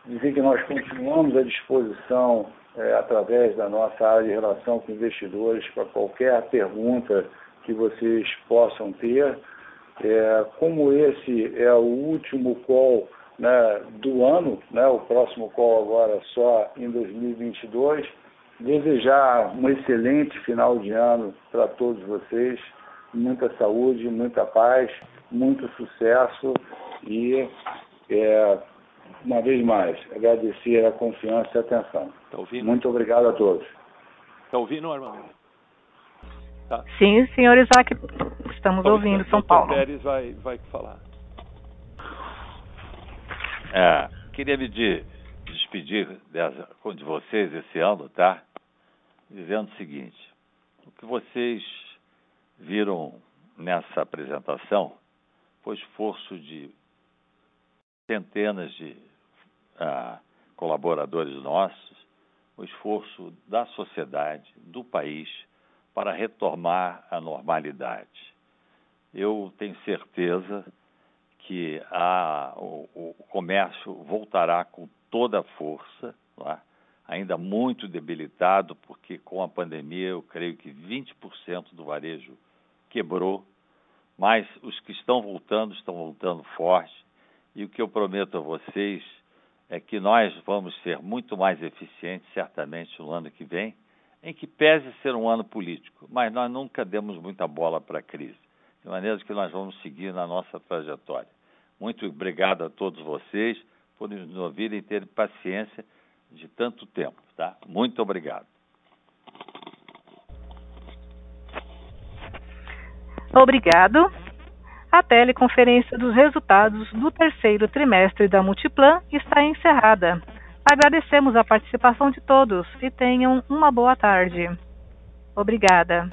Speaker 4: dizer que nós continuamos à disposição é, através da nossa área de relação com investidores para qualquer pergunta que vocês possam ter. É, como esse é o último call né, do ano, né, o próximo call agora só em 2022. Desejar um excelente final de ano para todos vocês, muita saúde, muita paz, muito sucesso e, é, uma vez mais, agradecer a confiança e a atenção. Tá muito obrigado a todos.
Speaker 14: Está ouvindo, Armando?
Speaker 1: Tá. Sim, senhor Isaac, estamos ouvindo, São Paulo.
Speaker 14: Pérez vai, vai falar.
Speaker 2: É, queria me de, despedir dessa, de vocês esse ano, tá? Dizendo o seguinte: o que vocês viram nessa apresentação foi esforço de centenas de uh, colaboradores nossos, o esforço da sociedade, do país, para retomar a normalidade. Eu tenho certeza que a, o, o, comércio voltará com toda a força, é? ainda muito debilitado, porque com a pandemia eu creio que 20% do varejo quebrou, mas os que estão voltando estão voltando forte. E o que eu prometo a vocês é que nós vamos ser muito mais eficientes, certamente, no ano que vem, em que pese ser um ano político, mas nós nunca demos muita bola para a crise, de maneira que nós vamos seguir na nossa trajetória. Muito obrigado a todos vocês por nos ouvirem e terem paciência de tanto tempo, tá? Muito obrigado.
Speaker 1: Obrigado. A teleconferência dos resultados do terceiro trimestre da Multiplan está encerrada. Agradecemos a participação de todos e tenham uma boa tarde. Obrigada.